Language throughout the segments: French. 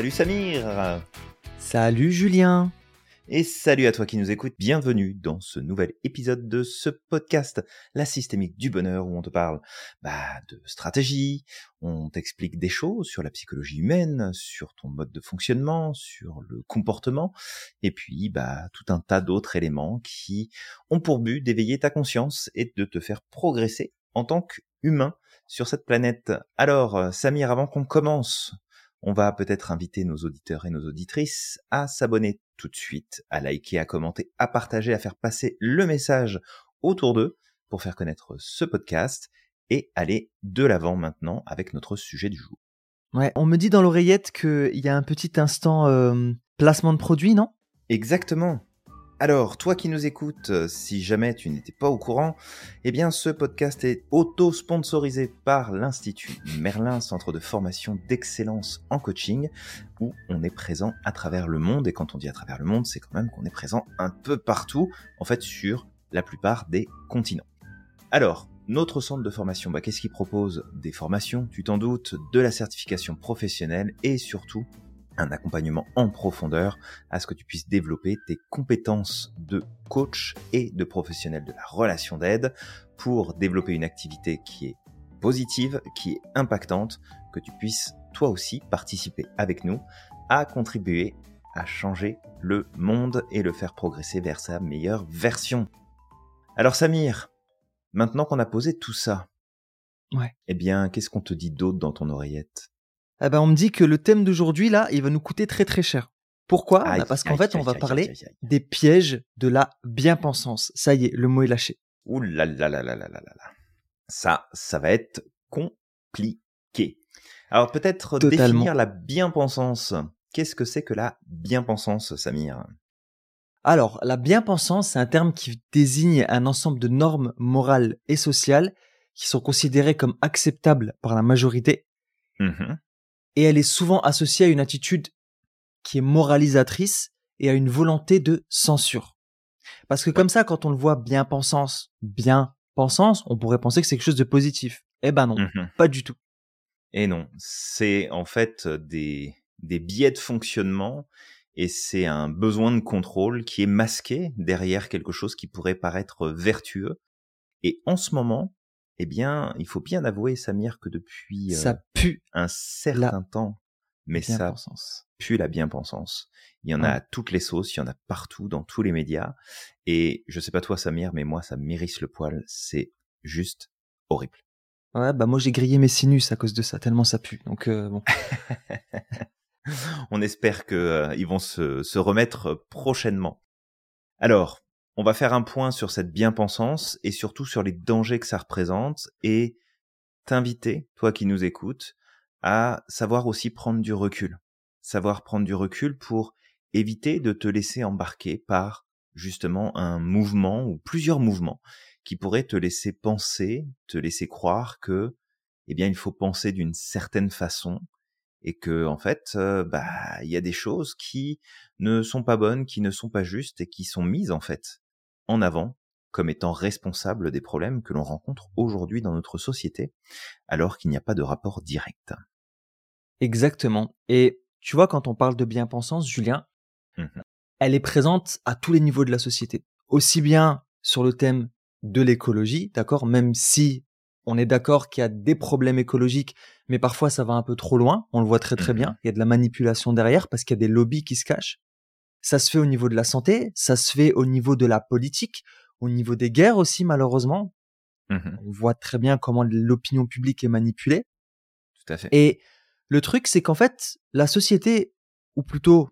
Salut Samir. Salut Julien. Et salut à toi qui nous écoutes, bienvenue dans ce nouvel épisode de ce podcast, La systémique du bonheur, où on te parle bah, de stratégie, on t'explique des choses sur la psychologie humaine, sur ton mode de fonctionnement, sur le comportement, et puis bah, tout un tas d'autres éléments qui ont pour but d'éveiller ta conscience et de te faire progresser en tant qu'humain sur cette planète. Alors, Samir, avant qu'on commence, on va peut-être inviter nos auditeurs et nos auditrices à s'abonner tout de suite, à liker, à commenter, à partager, à faire passer le message autour d'eux pour faire connaître ce podcast et aller de l'avant maintenant avec notre sujet du jour. Ouais, on me dit dans l'oreillette qu'il y a un petit instant euh, placement de produit, non? Exactement. Alors, toi qui nous écoutes, euh, si jamais tu n'étais pas au courant, eh bien ce podcast est auto-sponsorisé par l'Institut Merlin, centre de formation d'excellence en coaching, où on est présent à travers le monde. Et quand on dit à travers le monde, c'est quand même qu'on est présent un peu partout, en fait sur la plupart des continents. Alors, notre centre de formation, bah, qu'est-ce qu'il propose? Des formations, tu t'en doutes, de la certification professionnelle et surtout un accompagnement en profondeur à ce que tu puisses développer tes compétences de coach et de professionnel de la relation d'aide pour développer une activité qui est positive, qui est impactante, que tu puisses toi aussi participer avec nous à contribuer à changer le monde et le faire progresser vers sa meilleure version. Alors Samir, maintenant qu'on a posé tout ça, ouais. eh bien, qu'est-ce qu'on te dit d'autre dans ton oreillette? Eh ben, on me dit que le thème d'aujourd'hui, là, il va nous coûter très très cher. Pourquoi? Bah, Parce qu'en fait, on va parler des pièges de la bien-pensance. Ça y est, le mot est lâché. Ouh là là là là là là là. Ça, ça va être compliqué. Alors peut-être définir la bien-pensance. Qu'est-ce que c'est que la bien-pensance, Samir? Alors, la bien-pensance, c'est un terme qui désigne un ensemble de normes morales et sociales qui sont considérées comme acceptables par la majorité. Mmh et elle est souvent associée à une attitude qui est moralisatrice et à une volonté de censure. Parce que comme ça, quand on le voit bien pensance, bien pensance, on pourrait penser que c'est quelque chose de positif. Eh ben non, mmh pas du tout. Et non, c'est en fait des, des biais de fonctionnement et c'est un besoin de contrôle qui est masqué derrière quelque chose qui pourrait paraître vertueux. Et en ce moment, eh bien, il faut bien avouer, Samir, que depuis ça pue un certain temps, mais ça pue la bien-pensance. Il y en a à toutes les sauces, il y en a partout, dans tous les médias. Et je sais pas toi, Samir, mais moi, ça m'irrisse le poil. C'est juste horrible. Ouais, bah moi j'ai grillé mes sinus à cause de ça, tellement ça pue. Donc bon. On espère que ils vont se, se remettre prochainement. Alors, on va faire un point sur cette bien-pensance et surtout sur les dangers que ça représente et t'inviter, toi qui nous écoutes, à savoir aussi prendre du recul. Savoir prendre du recul pour éviter de te laisser embarquer par justement un mouvement ou plusieurs mouvements qui pourraient te laisser penser, te laisser croire que, eh bien, il faut penser d'une certaine façon et que, en fait, euh, bah, il y a des choses qui ne sont pas bonnes, qui ne sont pas justes et qui sont mises, en fait, en avant comme étant responsable des problèmes que l'on rencontre aujourd'hui dans notre société, alors qu'il n'y a pas de rapport direct. Exactement. Et tu vois, quand on parle de bien-pensance, Julien, mmh elle est présente à tous les niveaux de la société. Aussi bien sur le thème de l'écologie, d'accord, même si on est d'accord qu'il y a des problèmes écologiques, mais parfois ça va un peu trop loin, on le voit très très mmh bien, il y a de la manipulation derrière parce qu'il y a des lobbies qui se cachent. Ça se fait au niveau de la santé, ça se fait au niveau de la politique, au niveau des guerres aussi, malheureusement. Mmh On voit très bien comment l'opinion publique est manipulée. Tout à fait. Et le truc, c'est qu'en fait, la société, ou plutôt,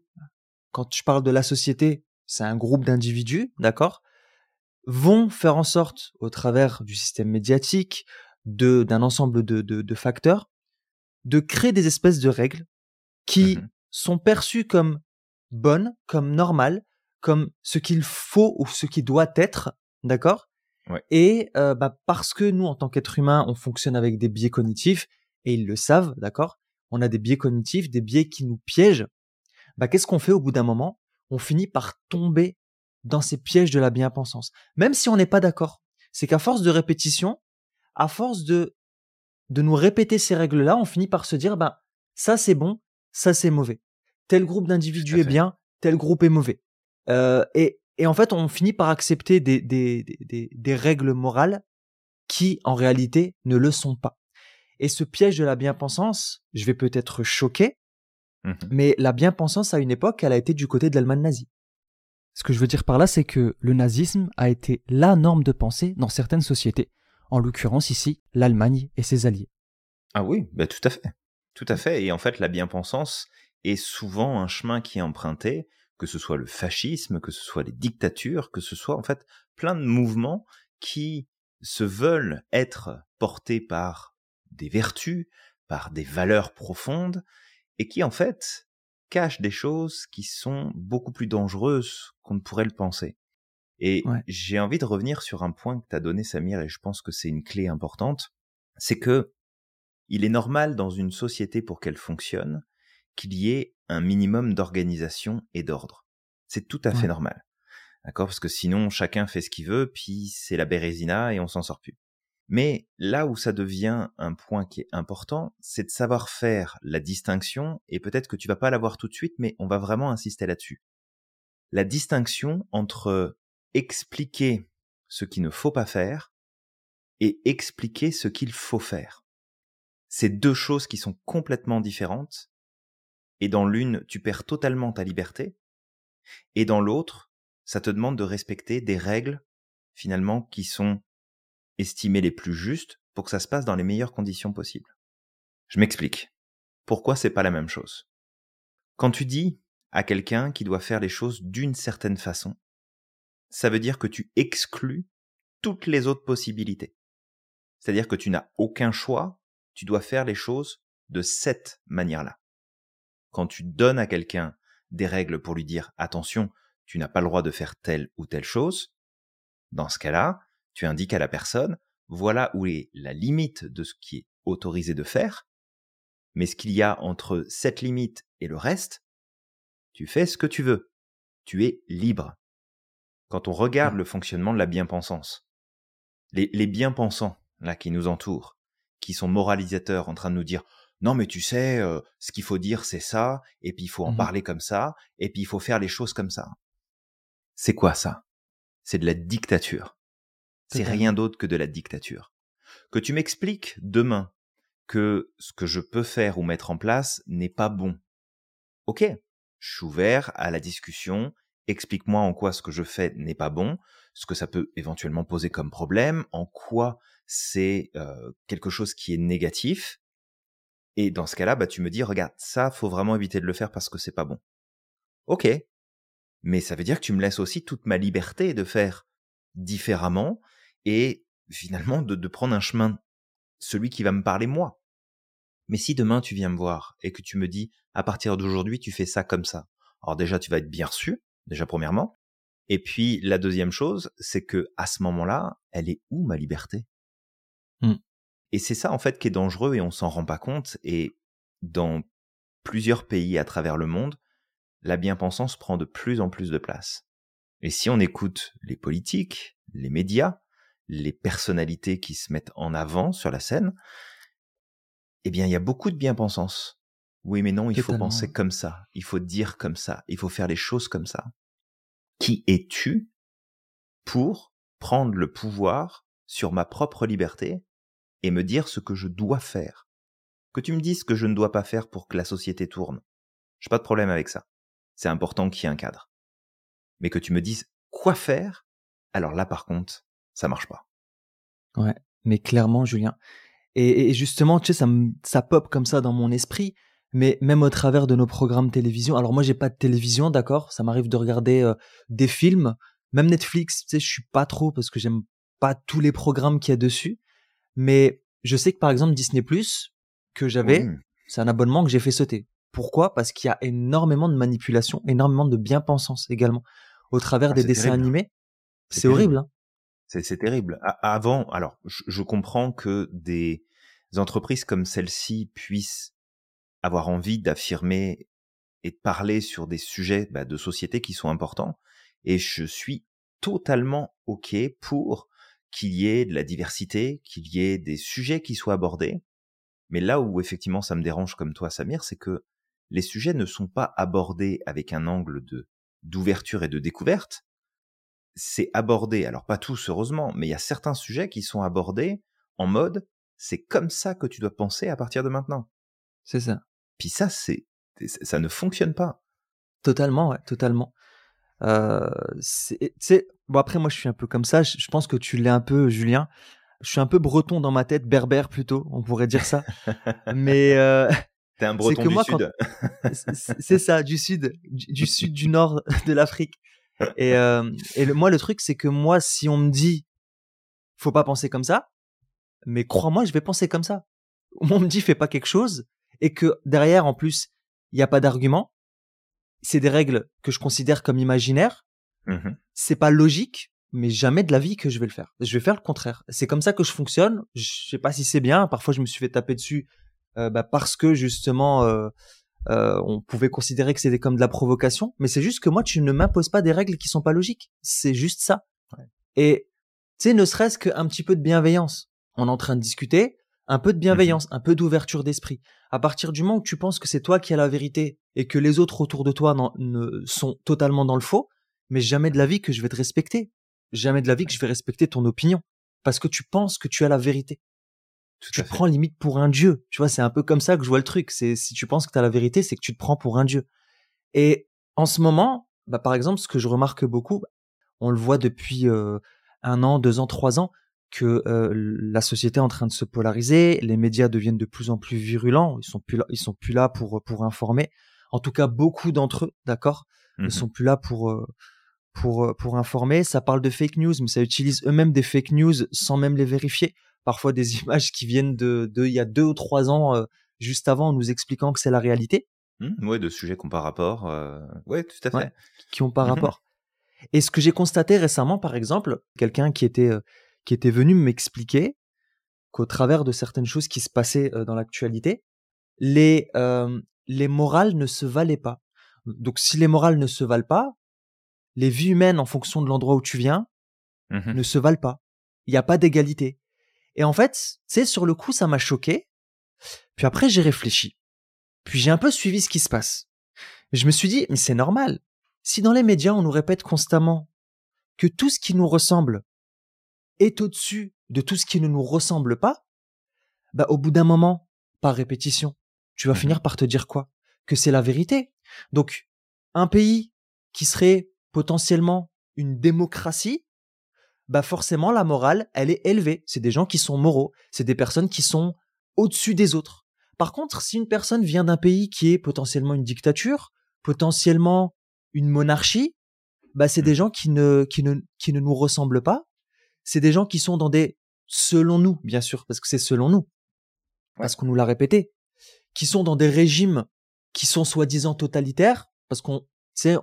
quand je parle de la société, c'est un groupe d'individus, d'accord, vont faire en sorte, au travers du système médiatique, de d'un ensemble de, de, de, facteurs, de créer des espèces de règles qui mmh sont perçues comme bonne, comme normale, comme ce qu'il faut ou ce qui doit être, d'accord? Et euh, bah, parce que nous, en tant qu'être humain, on fonctionne avec des biais cognitifs, et ils le savent, d'accord? On a des biais cognitifs, des biais qui nous piègent. Bah, qu'est-ce qu'on fait au bout d'un moment? On finit par tomber dans ces pièges de la bien-pensance, même si on n'est pas d'accord. C'est qu'à force de répétition, à force de de nous répéter ces règles-là, on finit par se dire, bah, ça c'est bon, ça c'est mauvais. Tel groupe d'individus est bien, tel groupe est mauvais. Euh, et, et en fait, on finit par accepter des, des, des, des règles morales qui, en réalité, ne le sont pas. Et ce piège de la bien-pensance, je vais peut-être choquer, mmh mais la bien-pensance à une époque, elle a été du côté de l'Allemagne nazie. Ce que je veux dire par là, c'est que le nazisme a été la norme de pensée dans certaines sociétés, en l'occurrence ici l'Allemagne et ses alliés. Ah oui, bah tout à fait. Tout à fait. Et en fait, la bien-pensance est souvent un chemin qui est emprunté, que ce soit le fascisme, que ce soit les dictatures, que ce soit en fait plein de mouvements qui se veulent être portés par des vertus, par des valeurs profondes, et qui en fait cachent des choses qui sont beaucoup plus dangereuses qu'on ne pourrait le penser. Et j'ai envie de revenir sur un point que tu as donné, Samir, et je pense que c'est une clé importante, c'est que il est normal dans une société pour qu'elle fonctionne qu'il y ait un minimum d'organisation et d'ordre. C'est tout à fait normal. D'accord? Parce que sinon, chacun fait ce qu'il veut, puis c'est la bérésina et on s'en sort plus. Mais là où ça devient un point qui est important, c'est de savoir faire la distinction, et peut-être que tu vas pas l'avoir tout de suite, mais on va vraiment insister là-dessus. La distinction entre expliquer ce qu'il ne faut pas faire et expliquer ce qu'il faut faire. C'est deux choses qui sont complètement différentes, et dans l'une, tu perds totalement ta liberté, et dans l'autre, ça te demande de respecter des règles, finalement, qui sont estimées les plus justes pour que ça se passe dans les meilleures conditions possibles. Je m'explique. Pourquoi c'est pas la même chose? Quand tu dis à quelqu'un qui doit faire les choses d'une certaine façon, ça veut dire que tu exclus toutes les autres possibilités. C'est-à-dire que tu n'as aucun choix, tu dois faire les choses de cette manière-là. Quand tu donnes à quelqu'un des règles pour lui dire attention, tu n'as pas le droit de faire telle ou telle chose, dans ce cas-là, tu indiques à la personne, voilà où est la limite de ce qui est autorisé de faire, mais ce qu'il y a entre cette limite et le reste, tu fais ce que tu veux. Tu es libre. Quand on regarde mmh. le fonctionnement de la bien-pensance, les, les bien-pensants, là, qui nous entourent, qui sont moralisateurs en train de nous dire non mais tu sais, euh, ce qu'il faut dire c'est ça, et puis il faut en mmh parler comme ça, et puis il faut faire les choses comme ça. C'est quoi ça? C'est de la dictature. C'est rien d'autre que de la dictature. Que tu m'expliques demain que ce que je peux faire ou mettre en place n'est pas bon. Ok, je suis ouvert à la discussion, explique-moi en quoi ce que je fais n'est pas bon, ce que ça peut éventuellement poser comme problème, en quoi c'est euh, quelque chose qui est négatif, et dans ce cas-là, bah, tu me dis, regarde, ça, faut vraiment éviter de le faire parce que c'est pas bon. Ok. Mais ça veut dire que tu me laisses aussi toute ma liberté de faire différemment et finalement de, prendre un chemin, celui qui va me parler moi. Mais si demain tu viens me voir et que tu me dis, à partir d'aujourd'hui, tu fais ça comme ça. Alors déjà, tu vas être bien reçu, déjà premièrement. Et puis, la deuxième chose, c'est que à ce moment-là, elle est où ma liberté? Mmh. Et c'est ça en fait qui est dangereux et on s'en rend pas compte. Et dans plusieurs pays à travers le monde, la bien-pensance prend de plus en plus de place. Et si on écoute les politiques, les médias, les personnalités qui se mettent en avant sur la scène, eh bien, il y a beaucoup de bien-pensance. Oui, mais non, il faut penser comme ça, il faut dire comme ça, il faut faire les choses comme ça. Qui es-tu pour prendre le pouvoir sur ma propre liberté et me dire ce que je dois faire. Que tu me dises ce que je ne dois pas faire pour que la société tourne. J'ai pas de problème avec ça. C'est important qu'il y ait un cadre. Mais que tu me dises quoi faire, alors là par contre, ça marche pas. Ouais, mais clairement, Julien. Et, justement, tu sais, ça, ça pop comme ça dans mon esprit, mais même au travers de nos programmes télévision. Alors moi, j'ai pas de télévision, d'accord. Ça m'arrive de regarder euh, des films, même Netflix. Tu sais, je suis pas trop parce que j'aime pas tous les programmes qu'il y a dessus. Mais je sais que par exemple Disney Plus que j'avais, c'est un abonnement que j'ai fait sauter. Pourquoi? Parce qu'il y a énormément de manipulation, énormément de bien-pensance également au travers ah, des dessins animés. C'est horrible. Hein c'est terrible. avant, alors je, comprends que des entreprises comme celle-ci puissent avoir envie d'affirmer et de parler sur des sujets bah, de société qui sont importants. Et je suis totalement OK pour qu'il y ait de la diversité, qu'il y ait des sujets qui soient abordés. Mais là où effectivement ça me dérange comme toi, Samir, c'est que les sujets ne sont pas abordés avec un angle de d'ouverture et de découverte. C'est abordé, alors pas tous heureusement, mais il y a certains sujets qui sont abordés en mode c'est comme ça que tu dois penser à partir de maintenant. C'est ça. Puis ça, c'est ça ne fonctionne pas. Totalement, ouais, totalement. Euh, c'est, bon après moi je suis un peu comme ça. Je, pense que tu l'es un peu, Julien. Je suis un peu breton dans ma tête, berbère plutôt, on pourrait dire ça. Mais euh, t'es un breton du sud. c'est ça, du sud, du, sud du nord de l'Afrique. Et, euh, et le, moi le truc c'est que moi si on me dit faut pas penser comme ça, mais crois-moi je vais penser comme ça. On me dit fais pas quelque chose et que derrière en plus il n'y a pas d'argument c'est des règles que je considère comme imaginaires. Mmh c'est pas logique, mais jamais de la vie que je vais le faire. Je vais faire le contraire. C'est comme ça que je fonctionne. Je sais pas si c'est bien. Parfois, je me suis fait taper dessus euh, bah, parce que justement, euh, euh, on pouvait considérer que c'était comme de la provocation. Mais c'est juste que moi, tu ne m'imposes pas des règles qui sont pas logiques. C'est juste ça. Et tu sais, ne serait-ce qu'un petit peu de bienveillance. On est en train de discuter un peu de mmh bienveillance, un peu d'ouverture d'esprit. À partir du moment où tu penses que c'est toi qui as la vérité et que les autres autour de toi ne, sont totalement dans le faux, mais jamais de la vie que je vais te respecter. Jamais de la vie que je vais respecter ton opinion. Parce que tu penses que tu as la vérité. tu te prends limite pour un dieu. Tu vois, c'est un peu comme ça que je vois le truc. C'est si tu penses que tu as la vérité, c'est que tu te prends pour un dieu. Et en ce moment, bah, par exemple, ce que je remarque beaucoup, on le voit depuis euh, un an, deux ans, trois ans, que euh, la société est en train de se polariser, les médias deviennent de plus en plus virulents, ils sont plus là, ils sont plus là pour pour informer. En tout cas, beaucoup d'entre eux, d'accord, ne mmh sont plus là pour euh, pour euh, pour informer. Ça parle de fake news, mais ça utilise eux-mêmes des fake news sans même les vérifier. Parfois des images qui viennent de, de il y a deux ou trois ans, juste avant, en nous expliquant que c'est la réalité. Mmh, ouais, de sujets qui n'ont pas rapport. Ouais, tout à fait. qui n'ont pas mmh rapport. Et ce que j'ai constaté récemment, par exemple, quelqu'un qui était qui était venu m'expliquer qu'au travers de certaines choses qui se passaient dans l'actualité, les, les morales ne se valaient pas. Donc si les morales ne se valent pas, les vies humaines en fonction de l'endroit où tu viens mmh ne se valent pas. Il n'y a pas d'égalité. Et en fait, c'est sur le coup, ça m'a choqué. Puis après, j'ai réfléchi. Puis j'ai un peu suivi ce qui se passe. Je me suis dit, mais c'est normal. Si dans les médias, on nous répète constamment que tout ce qui nous ressemble est au-dessus de tout ce qui ne nous ressemble pas, bah, au bout d'un moment, par répétition, tu vas mmh finir par te dire quoi? Que c'est la vérité. Donc, un pays qui serait potentiellement une démocratie, bah forcément la morale, elle est élevée. C'est des gens qui sont moraux, c'est des personnes qui sont au-dessus des autres. Par contre, si une personne vient d'un pays qui est potentiellement une dictature, potentiellement une monarchie, bah c'est mmh. des gens qui ne qui ne qui ne nous ressemblent pas c'est des gens qui sont dans des, selon nous, bien sûr, parce que c'est selon nous, parce qu'on nous l'a répété, qui sont dans des régimes qui sont soi-disant totalitaires, parce qu'on,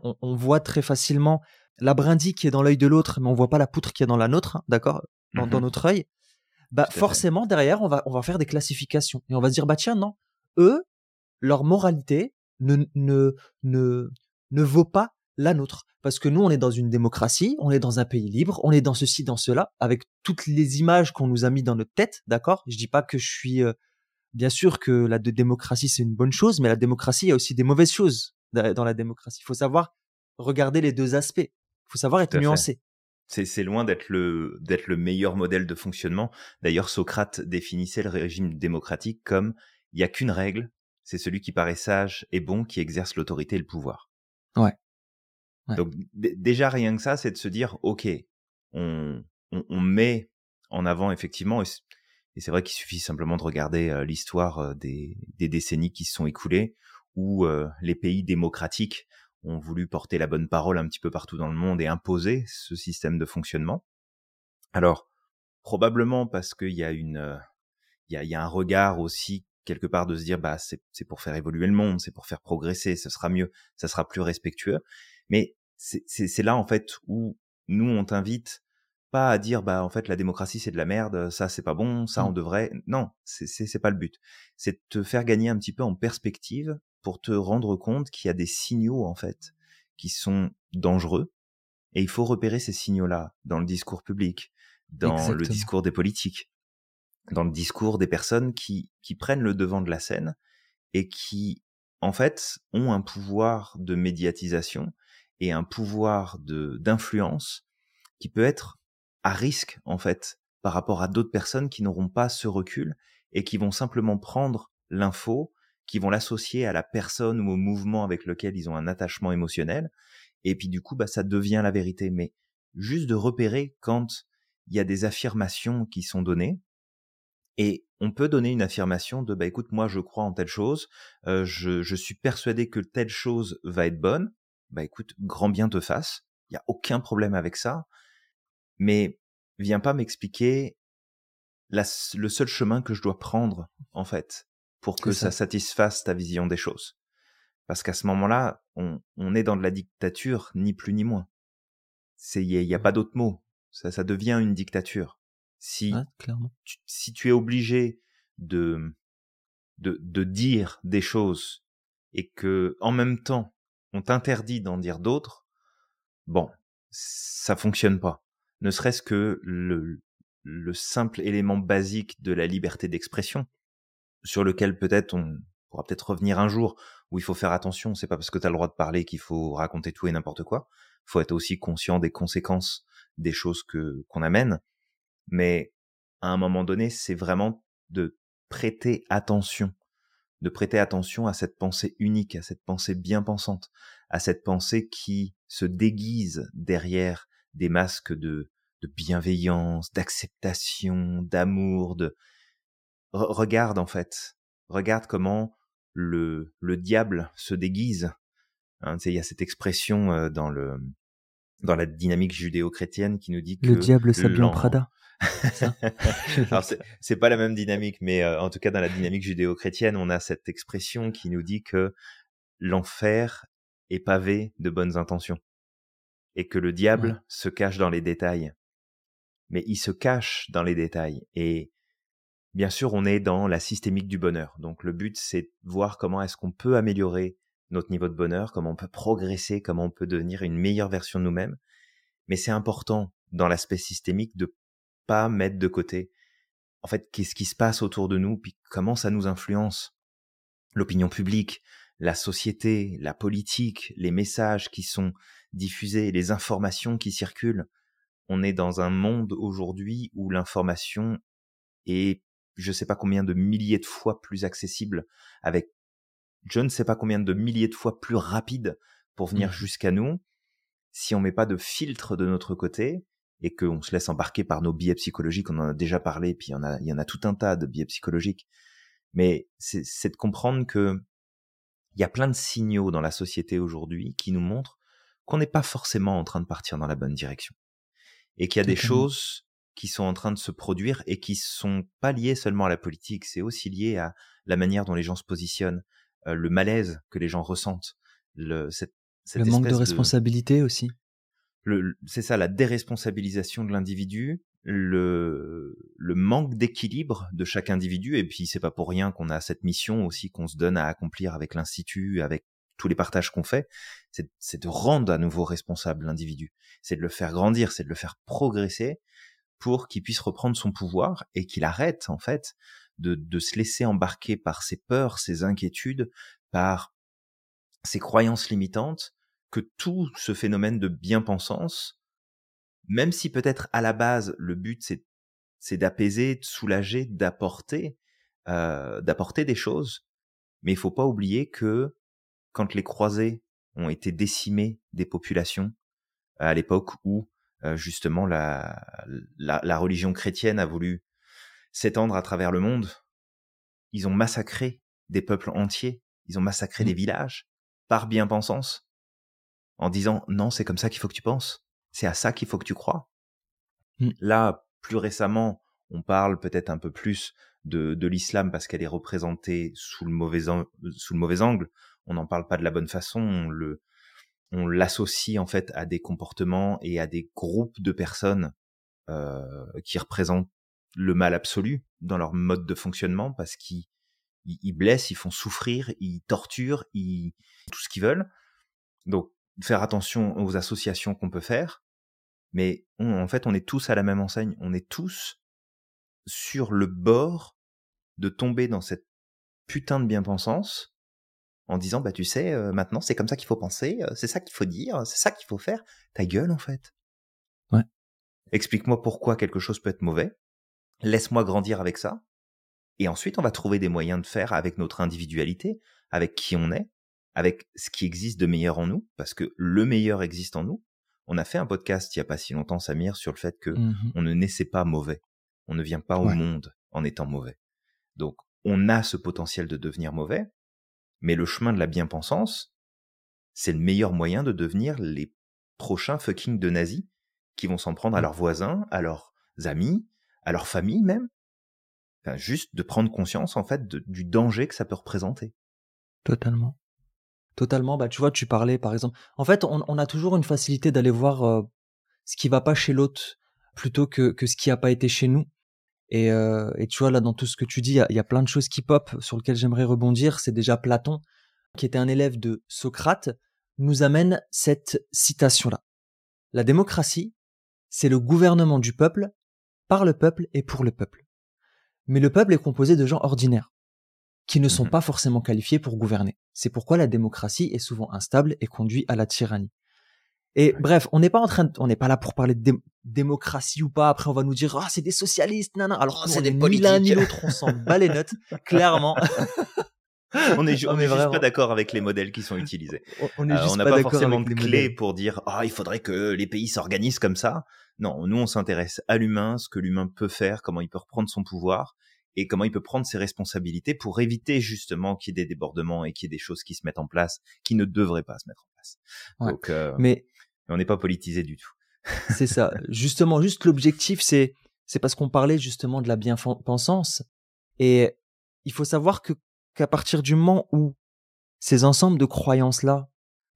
on, voit très facilement la brindille qui est dans l'œil de l'autre, mais on voit pas la poutre qui est dans la nôtre, hein, d'accord, dans, mmh notre œil. Bah forcément derrière on va on va faire des classifications et on va se dire bah tiens non eux leur moralité ne ne ne ne vaut pas la nôtre. Parce que nous, on est dans une démocratie, on est dans un pays libre, on est dans ceci, dans cela, avec toutes les images qu'on nous a mis dans notre tête, d'accord Je dis pas que je suis... Euh, bien sûr que la démocratie, c'est une bonne chose, mais la démocratie, il y a aussi des mauvaises choses dans la démocratie. Il faut savoir regarder les deux aspects. Il faut savoir être nuancé. C'est loin d'être le, d'être le meilleur modèle de fonctionnement. D'ailleurs, Socrate définissait le régime démocratique comme il n'y a qu'une règle, c'est celui qui paraît sage et bon qui exerce l'autorité et le pouvoir. Ouais. Donc déjà rien que ça, c'est de se dire, ok, on, on, met en avant effectivement, et c'est vrai qu'il suffit simplement de regarder l'histoire des, des, décennies qui se sont écoulées, où les pays démocratiques ont voulu porter la bonne parole un petit peu partout dans le monde et imposer ce système de fonctionnement. Alors probablement parce qu'il y a une, il y a, y a un regard aussi quelque part de se dire bah c'est pour faire évoluer le monde, c'est pour faire progresser, ce sera mieux, ça sera plus respectueux. Mais c'est là en fait où nous on t'invite pas à dire bah en fait la démocratie c'est de la merde, ça c'est pas bon, ça on mmh. devrait. Non, c'est c'est pas le but. C'est de te faire gagner un petit peu en perspective pour te rendre compte qu'il y a des signaux en fait qui sont dangereux et il faut repérer ces signaux-là dans le discours public, dans le discours des politiques, dans le discours des personnes qui qui prennent le devant de la scène et qui en fait, ont un pouvoir de médiatisation et un pouvoir de d'influence qui peut être à risque en fait par rapport à d'autres personnes qui n'auront pas ce recul et qui vont simplement prendre l'info, qui vont l'associer à la personne ou au mouvement avec lequel ils ont un attachement émotionnel. Et puis du coup bah ça devient la vérité. Mais juste de repérer quand il y a des affirmations qui sont données. Et on peut donner une affirmation de bah écoute moi je crois en telle chose, euh, je, je suis persuadé que telle chose va être bonne, bah écoute grand bien te fasse, il y a aucun problème avec ça, mais viens pas m'expliquer le seul chemin que je dois prendre en fait pour que ça. satisfasse ta vision des choses. Parce qu'à ce moment-là, on, on, est dans de la dictature, ni plus ni moins. Il n'y a, y a, pas d'autre mot. Ça, ça devient une dictature. Si, Tu, si tu es obligé de, de, de dire des choses et que en même temps on t'interdit d'en dire d'autres, bon, ça fonctionne pas. Ne serait-ce que le, le simple élément basique de la liberté d'expression, sur lequel peut-être on pourra peut-être revenir un jour, où il faut faire attention, c'est pas parce que tu as le droit de parler qu'il faut raconter tout et n'importe quoi. Il faut être aussi conscient des conséquences des choses que qu'on amène. Mais à un moment donné, c'est vraiment de prêter attention, de prêter attention à cette pensée unique, à cette pensée bien pensante, à cette pensée qui se déguise derrière des masques de, de bienveillance, d'acceptation, d'amour, de regarde en fait, regarde comment le, le diable se déguise. Hein, il y a cette expression euh, dans le dans la dynamique judéo-chrétienne qui nous dit que le diable s'habille en Prada. Alors c'est pas la même dynamique, mais euh, en tout cas dans la dynamique judéo-chrétienne, on a cette expression qui nous dit que l'enfer est pavé de bonnes intentions et que le diable se cache dans les détails. Mais il se cache dans les détails et bien sûr on est dans la systémique du bonheur. Donc le but c'est de voir comment est-ce qu'on peut améliorer notre niveau de bonheur, comment on peut progresser, comment on peut devenir une meilleure version de nous-mêmes. Mais c'est important dans l'aspect systémique de pas mettre de côté en fait qu'est-ce qui se passe autour de nous puis comment ça nous influence l'opinion publique la société la politique les messages qui sont diffusés les informations qui circulent on est dans un monde aujourd'hui où l'information est je ne sais pas combien de milliers de fois plus accessible avec je ne sais pas combien de milliers de fois plus rapide pour venir mmh. jusqu'à nous si on met pas de filtre de notre côté et qu'on se laisse embarquer par nos biais psychologiques, on en a déjà parlé, puis il y en a, il y en a tout un tas de biais psychologiques. Mais c'est de comprendre que il y a plein de signaux dans la société aujourd'hui qui nous montrent qu'on n'est pas forcément en train de partir dans la bonne direction. Et qu'il y a des choses qui sont en train de se produire et qui sont pas liées seulement à la politique, c'est aussi lié à la manière dont les gens se positionnent, euh, le malaise que les gens ressentent, le, cette, le manque de responsabilité aussi. C'est ça, la déresponsabilisation de l'individu, le, le manque d'équilibre de chaque individu, et puis c'est pas pour rien qu'on a cette mission aussi qu'on se donne à accomplir avec l'institut, avec tous les partages qu'on fait, c'est de rendre à nouveau responsable l'individu, c'est de le faire grandir, c'est de le faire progresser pour qu'il puisse reprendre son pouvoir et qu'il arrête en fait de, de se laisser embarquer par ses peurs, ses inquiétudes, par ses croyances limitantes que tout ce phénomène de bien-pensance, même si peut-être à la base le but c'est c'est d'apaiser, de soulager, d'apporter, euh, d'apporter des choses, mais il faut pas oublier que quand les croisés ont été décimés des populations à l'époque où justement la, la, la religion chrétienne a voulu s'étendre à travers le monde, ils ont massacré des peuples entiers, ils ont massacré mmh. des villages par bien-pensance en disant non, c'est comme ça qu'il faut que tu penses, c'est à ça qu'il faut que tu crois. Mmh. Là, plus récemment, on parle peut-être un peu plus de, de l'islam parce qu'elle est représentée sous le mauvais sous le mauvais angle. On n'en parle pas de la bonne façon. On le on l'associe en fait à des comportements et à des groupes de personnes euh, qui représentent le mal absolu dans leur mode de fonctionnement parce qu'ils ils, blessent, ils font souffrir, ils torturent, ils tout ce qu'ils veulent. Donc faire attention aux associations qu'on peut faire, mais en fait, on est tous à la même enseigne. On est tous sur le bord de tomber dans cette putain de bien-pensance en disant bah tu sais euh, maintenant c'est comme ça qu'il faut penser, euh, c'est ça qu'il faut dire, c'est ça qu'il faut faire. Ta gueule en fait. Ouais. Explique-moi pourquoi quelque chose peut être mauvais. Laisse-moi grandir avec ça. Et ensuite on va trouver des moyens de faire avec notre individualité, avec qui on est, avec ce qui existe de meilleur en nous, parce que le meilleur existe en nous. On a fait un podcast il y a pas si longtemps, Samir, sur le fait que Mmh on ne naissait pas mauvais. On ne vient pas au monde en étant mauvais. Donc, on a ce potentiel de devenir mauvais, mais le chemin de la bien-pensance, c'est le meilleur moyen de devenir les prochains fucking de nazis qui vont s'en prendre à Mm. leurs voisins, à leurs amis, à leur famille même. Enfin, juste de prendre conscience, en fait, de- du danger que ça peut représenter. Totalement. Totalement. Bah, tu vois, tu parlais, par exemple. En fait, on, on a toujours une facilité d'aller voir euh, ce qui va pas chez l'autre plutôt que, que ce qui a pas été chez nous. Et, euh, et tu vois, là, dans tout ce que tu dis, il y a, il y a plein de choses qui pop sur lesquelles j'aimerais rebondir. C'est déjà Platon, qui était un élève de Socrate, nous amène cette citation-là. La démocratie, c'est le gouvernement du peuple, par le peuple et pour le peuple. Mais le peuple est composé de gens ordinaires qui ne sont Mhm. pas forcément qualifiés pour gouverner. C'est pourquoi la démocratie est souvent instable et conduit à la tyrannie. Et Ouais. bref, on n'est pas en train de, on n'est pas là pour parler de dé- démocratie ou pas. Après, on va nous dire, ah, c'est des socialistes, nan, nan. Alors, Oh, c'est des ni l'un ni l'autre, on s'en bat les notes, clairement. On est, ju- Non, on mais est juste pas d'accord avec les modèles qui sont utilisés. On- Euh, on n'a pas, pas, d'accord forcément de modèles. pour dire ah il faudrait que les pays s'organisent comme ça. Non, nous on s'intéresse à l'humain, ce que l'humain peut faire, comment il peut reprendre son pouvoir et comment il peut prendre ses responsabilités pour éviter justement qu'il y ait des débordements et qu'il y ait des choses qui se mettent en place qui ne devraient pas se mettre en place. Ouais. Donc euh, Mais on n'est pas politisé du tout. C'est ça. Justement, juste l'objectif, c'est c'est parce qu'on parlait justement de la bien-pensance. Et il faut savoir que qu'à partir du moment où ces ensembles de croyances-là,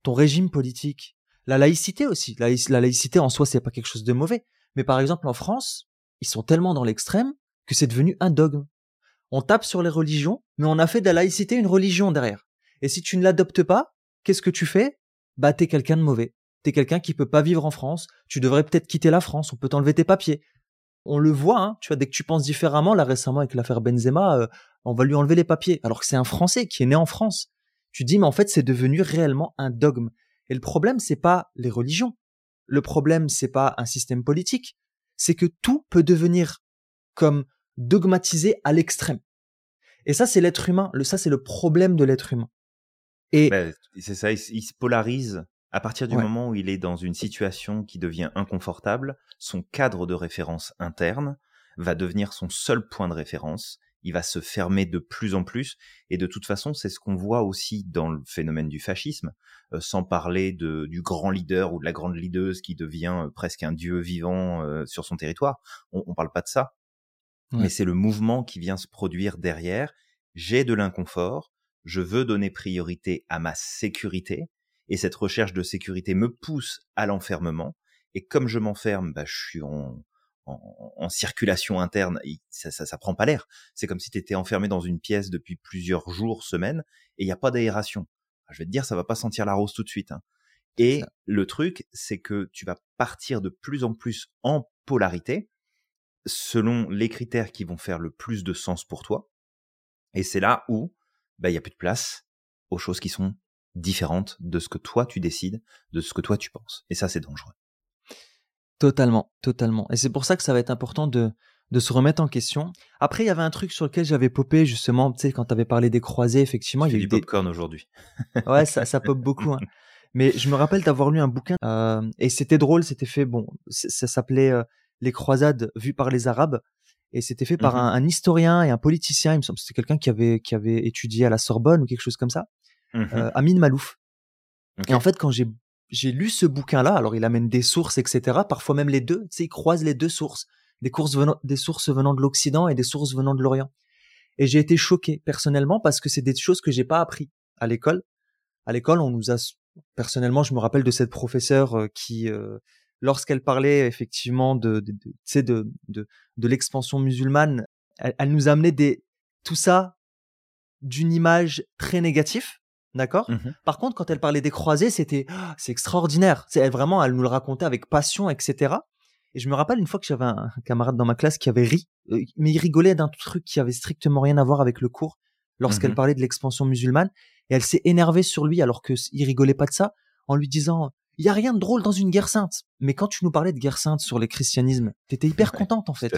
ton régime politique, la laïcité aussi, la, la laïcité en soi, c'est pas quelque chose de mauvais. Mais par exemple, en France, ils sont tellement dans l'extrême que c'est devenu un dogme. On tape sur les religions, mais on a fait de la laïcité une religion derrière. Et si tu ne l'adoptes pas, qu'est-ce que tu fais? Bah, t'es quelqu'un de mauvais. T'es quelqu'un qui peut pas vivre en France. Tu devrais peut-être quitter la France. On peut t'enlever tes papiers. On le voit, hein, tu vois, dès que tu penses différemment, là récemment avec l'affaire Benzema, euh, on va lui enlever les papiers. Alors que c'est un Français qui est né en France. Tu dis, mais en fait, c'est devenu réellement un dogme. Et le problème, c'est pas les religions. Le problème, c'est pas un système politique. C'est que tout peut devenir comme dogmatisé à l'extrême. Et ça, c'est l'être humain. Ça, c'est le problème de l'être humain. Et Ben, c'est ça, il se polarise à partir du Ouais. moment où il est dans une situation qui devient inconfortable. Son cadre de référence interne va devenir son seul point de référence. Il va se fermer de plus en plus. Et de toute façon, c'est ce qu'on voit aussi dans le phénomène du fascisme, euh, sans parler de, du grand leader ou de la grande leaduse qui devient euh, presque un dieu vivant euh, sur son territoire. On, on parle pas de ça. Ouais. Mais c'est le mouvement qui vient se produire derrière. J'ai de l'inconfort. Je veux donner priorité à ma sécurité. Et cette recherche de sécurité me pousse à l'enfermement. Et comme je m'enferme, bah, je suis en, en, en circulation interne. et ça, ça, ça prend pas l'air. C'est comme si tu étais enfermé dans une pièce depuis plusieurs jours, semaines, et il n'y a pas d'aération. Je vais te dire, ça va pas sentir la rose tout de suite. hein. Et le truc, c'est que tu vas partir de plus en plus en polarité selon les critères qui vont faire le plus de sens pour toi. Et c'est là où bah, il y a plus de place aux choses qui sont différentes de ce que toi tu décides, de ce que toi tu penses. Et ça, c'est dangereux. Totalement, totalement. Et c'est pour ça que ça va être important de, de se remettre en question. Après, il y avait un truc sur lequel j'avais popé, justement, tu sais, quand tu avais parlé des croisés, effectivement, Tu il y fais a eu du des... popcorn aujourd'hui. Ouais, ça, ça pop beaucoup. hein. Mais je me rappelle d'avoir lu un bouquin, euh, et c'était drôle, c'était fait, bon, ça s'appelait euh, Les croisades vues par les Arabes, et c'était fait par Mhm. un, un historien et un politicien, il me semble, c'était quelqu'un qui avait, qui avait étudié à la Sorbonne ou quelque chose comme ça, Mhm. euh, Amin Malouf. Et en fait, quand j'ai j'ai lu ce bouquin-là, alors il amène des sources, etc. Parfois même les deux, tu sais, il croise les deux sources, des, courses venant, des sources venant de l'Occident et des sources venant de l'Orient. Et j'ai été choqué personnellement parce que c'est des choses que j'ai pas appris à l'école. À l'école, on nous a personnellement, je me rappelle de cette professeure euh, qui, euh, lorsqu'elle parlait effectivement de, de, de, de l'expansion musulmane, elle, elle nous amenait des tout ça d'une image très négative, d'accord? Mhm. par contre, quand elle parlait des croisés, c'était Ah, c'est extraordinaire. C'est elle, vraiment, elle nous le racontait avec passion, etc. Et je me rappelle une fois que j'avais un camarade dans ma classe qui avait ri, euh, mais il rigolait d'un truc qui avait strictement rien à voir avec le cours lorsqu'elle Mhm. parlait de l'expansion musulmane. et elle s'est énervée sur lui alors que il rigolait pas de ça, en lui disant il y a rien de drôle dans une guerre sainte. Mais quand tu nous parlais de guerre sainte sur les christianismes, t'étais hyper contente en fait.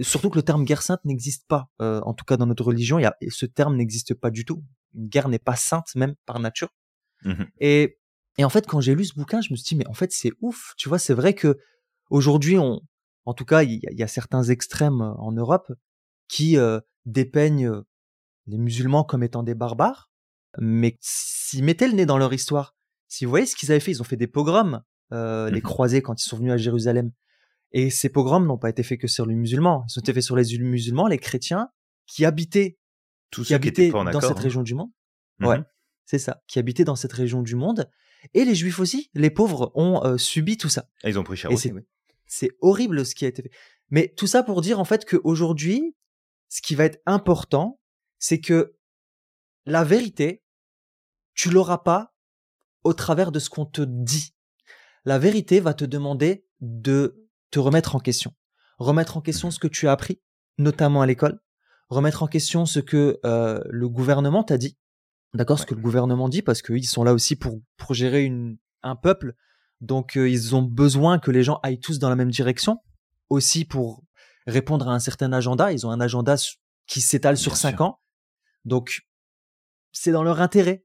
Surtout que le terme guerre sainte n'existe pas, euh, en tout cas dans notre religion, y a, ce terme n'existe pas du tout. Une guerre n'est pas sainte même par nature. Mmh et, et en fait, quand j'ai lu ce bouquin, je me suis dit mais en fait c'est ouf. Tu vois, c'est vrai que aujourd'hui, on, en tout cas, il y, a certains extrêmes euh, en Europe qui euh, dépeignent les musulmans comme étant des barbares, mais s'ils mettaient le nez dans leur histoire, si vous voyez ce qu'ils avaient fait, ils ont fait des pogroms, euh, les mmh croisés quand ils sont venus à Jérusalem. Et ces pogroms n'ont pas été faits que sur les musulmans. Ils ont été faits sur les musulmans, les chrétiens, qui habitaient, Tous qui habitaient dans cette région du monde. Mmh ouais, c'est ça, qui habitaient dans cette région du monde. Et les juifs aussi, les pauvres, ont euh, subi tout ça. ils ont pris cher aussi, C'est horrible ce qui a été fait. Mais tout ça pour dire en fait qu'aujourd'hui, ce qui va être important, c'est que la vérité, tu l'auras pas au travers de ce qu'on te dit. La vérité va te demander de te remettre en question. Remettre en question ce que tu as appris, notamment à l'école. Remettre en question ce que euh, le gouvernement t'a dit. D'accord Ce que le gouvernement dit, parce qu'ils sont là aussi pour, pour gérer une, un peuple. Donc, euh, ils ont besoin que les gens aillent tous dans la même direction. Aussi pour répondre à un certain agenda. Ils ont un agenda qui s'étale sur cinq ans. Donc, c'est dans leur intérêt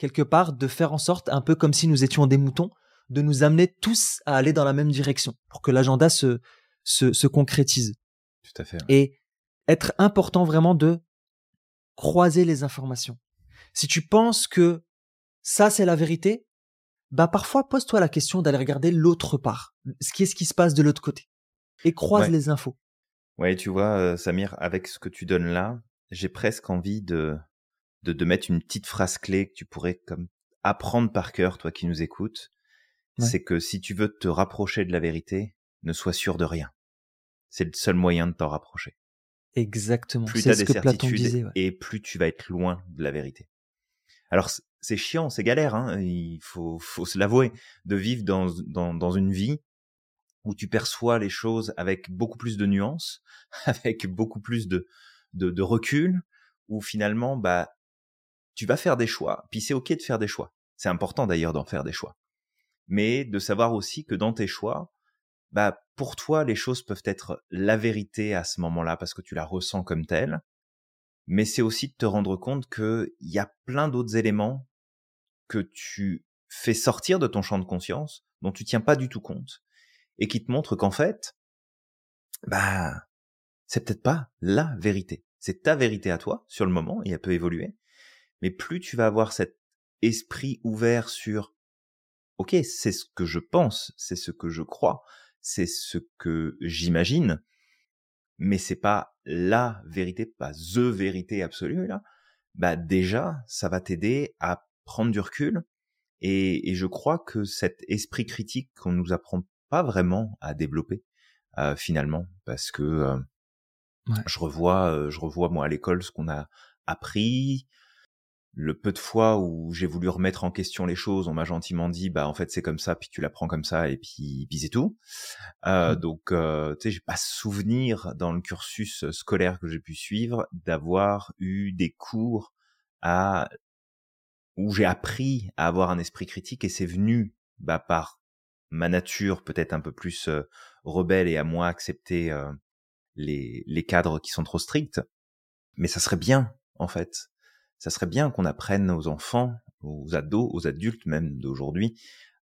quelque part, de faire en sorte, un peu comme si nous étions des moutons, de nous amener tous à aller dans la même direction pour que l'agenda se, se, concrétise. Tout à fait. Et être important vraiment de croiser les informations. Si tu penses que ça c'est la vérité, bah parfois pose-toi la question d'aller regarder l'autre part, ce qui est ce qui se passe de l'autre côté, et croise les infos. Ouais, tu vois, euh, Samir, avec ce que tu donnes là, j'ai presque envie de de, de mettre une petite phrase clé que tu pourrais comme apprendre par cœur, toi qui nous écoutes, c'est que si tu veux te rapprocher de la vérité, ne sois sûr de rien. C'est le seul moyen de t'en rapprocher. Exactement. Plus tu as des certitudes et plus tu vas être loin de la vérité. Alors c'est chiant, c'est galère, hein il faut, faut se l'avouer, de vivre dans, dans, dans une vie où tu perçois les choses avec beaucoup plus de nuances, avec beaucoup plus de, de, de recul, où finalement, bah, tu vas faire des choix, puis c'est ok de faire des choix. C'est important d'ailleurs d'en faire des choix. Mais de savoir aussi que dans tes choix, bah, pour toi, les choses peuvent être la vérité à ce moment-là parce que tu la ressens comme telle. Mais c'est aussi de te rendre compte qu'il y a plein d'autres éléments que tu fais sortir de ton champ de conscience, dont tu tiens pas du tout compte, et qui te montrent qu'en fait, bah, c'est peut-être pas la vérité. C'est ta vérité à toi, sur le moment, et elle peut évoluer mais plus tu vas avoir cet esprit ouvert sur OK, c'est ce que je pense, c'est ce que je crois, c'est ce que j'imagine, mais c'est pas la vérité, pas the vérité absolue là. Bah déjà, ça va t'aider à prendre du recul et, je crois que cet esprit critique qu'on nous apprend pas vraiment à développer euh, finalement parce que euh, je revois euh, je revois moi à l'école ce qu'on a appris le peu de fois où j'ai voulu remettre en question les choses, on m'a gentiment dit bah en fait c'est comme ça, puis tu l'apprends comme ça et puis, puis c'est tout. Euh, mmh. Donc euh, tu sais j'ai pas souvenir dans le cursus scolaire que j'ai pu suivre d'avoir eu des cours à où j'ai appris à avoir un esprit critique et c'est venu bah par ma nature peut-être un peu plus euh, rebelle et à moi accepter euh, les les cadres qui sont trop stricts. Mais ça serait bien en fait ça serait bien qu'on apprenne aux enfants, aux ados, aux adultes même d'aujourd'hui,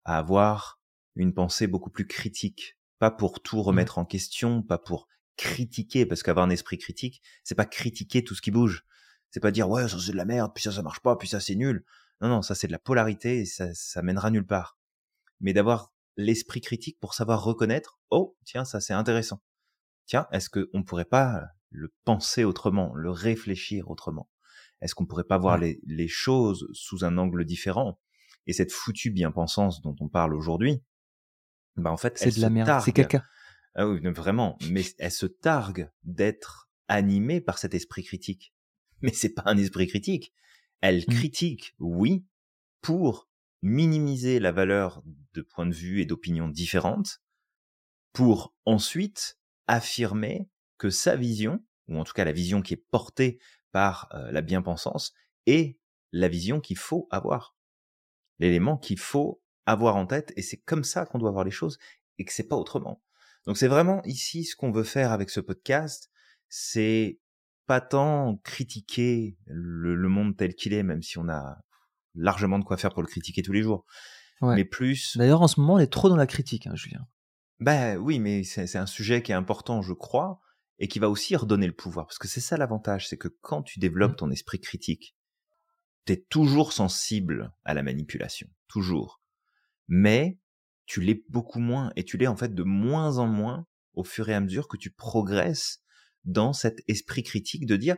à avoir une pensée beaucoup plus critique, pas pour tout mmh. remettre en question, pas pour critiquer, parce qu'avoir un esprit critique, c'est pas critiquer tout ce qui bouge. C'est pas dire ouais ça c'est de la merde, puis ça ça marche pas, puis ça c'est nul. Non non, ça c'est de la polarité et ça ça mènera nulle part. Mais d'avoir l'esprit critique pour savoir reconnaître oh tiens ça c'est intéressant. Tiens est-ce que on pourrait pas le penser autrement, le réfléchir autrement? Est-ce qu'on pourrait pas voir les, choses sous un angle différent? Et cette foutue bien-pensance dont on parle aujourd'hui, bah en fait, c'est de la merde, c'est caca. Ah oui, vraiment, mais elle se targue d'être animée par cet esprit critique. Mais c'est pas un esprit critique. Elle mmh. critique, oui, pour minimiser la valeur de points de vue et d'opinions différentes, pour ensuite affirmer que sa vision, ou en tout cas la vision qui est portée par la bien-pensance et la vision qu'il faut avoir, l'élément qu'il faut avoir en tête, et c'est comme ça qu'on doit voir les choses, et que c'est pas autrement. Donc c'est vraiment ici ce qu'on veut faire avec ce podcast, c'est pas tant critiquer le, monde tel qu'il est, même si on a largement de quoi faire pour le critiquer tous les jours, mais plus. D'ailleurs, en ce moment, on est trop dans la critique, hein, Julien. Ben oui, mais c'est un sujet qui est important, je crois, et qui va aussi redonner le pouvoir, parce que c'est ça l'avantage, c'est que quand tu développes mmh. ton esprit critique, t'es toujours sensible à la manipulation, toujours. Mais tu l'es beaucoup moins, et tu l'es en fait de moins en moins au fur et à mesure que tu progresses dans cet esprit critique de dire,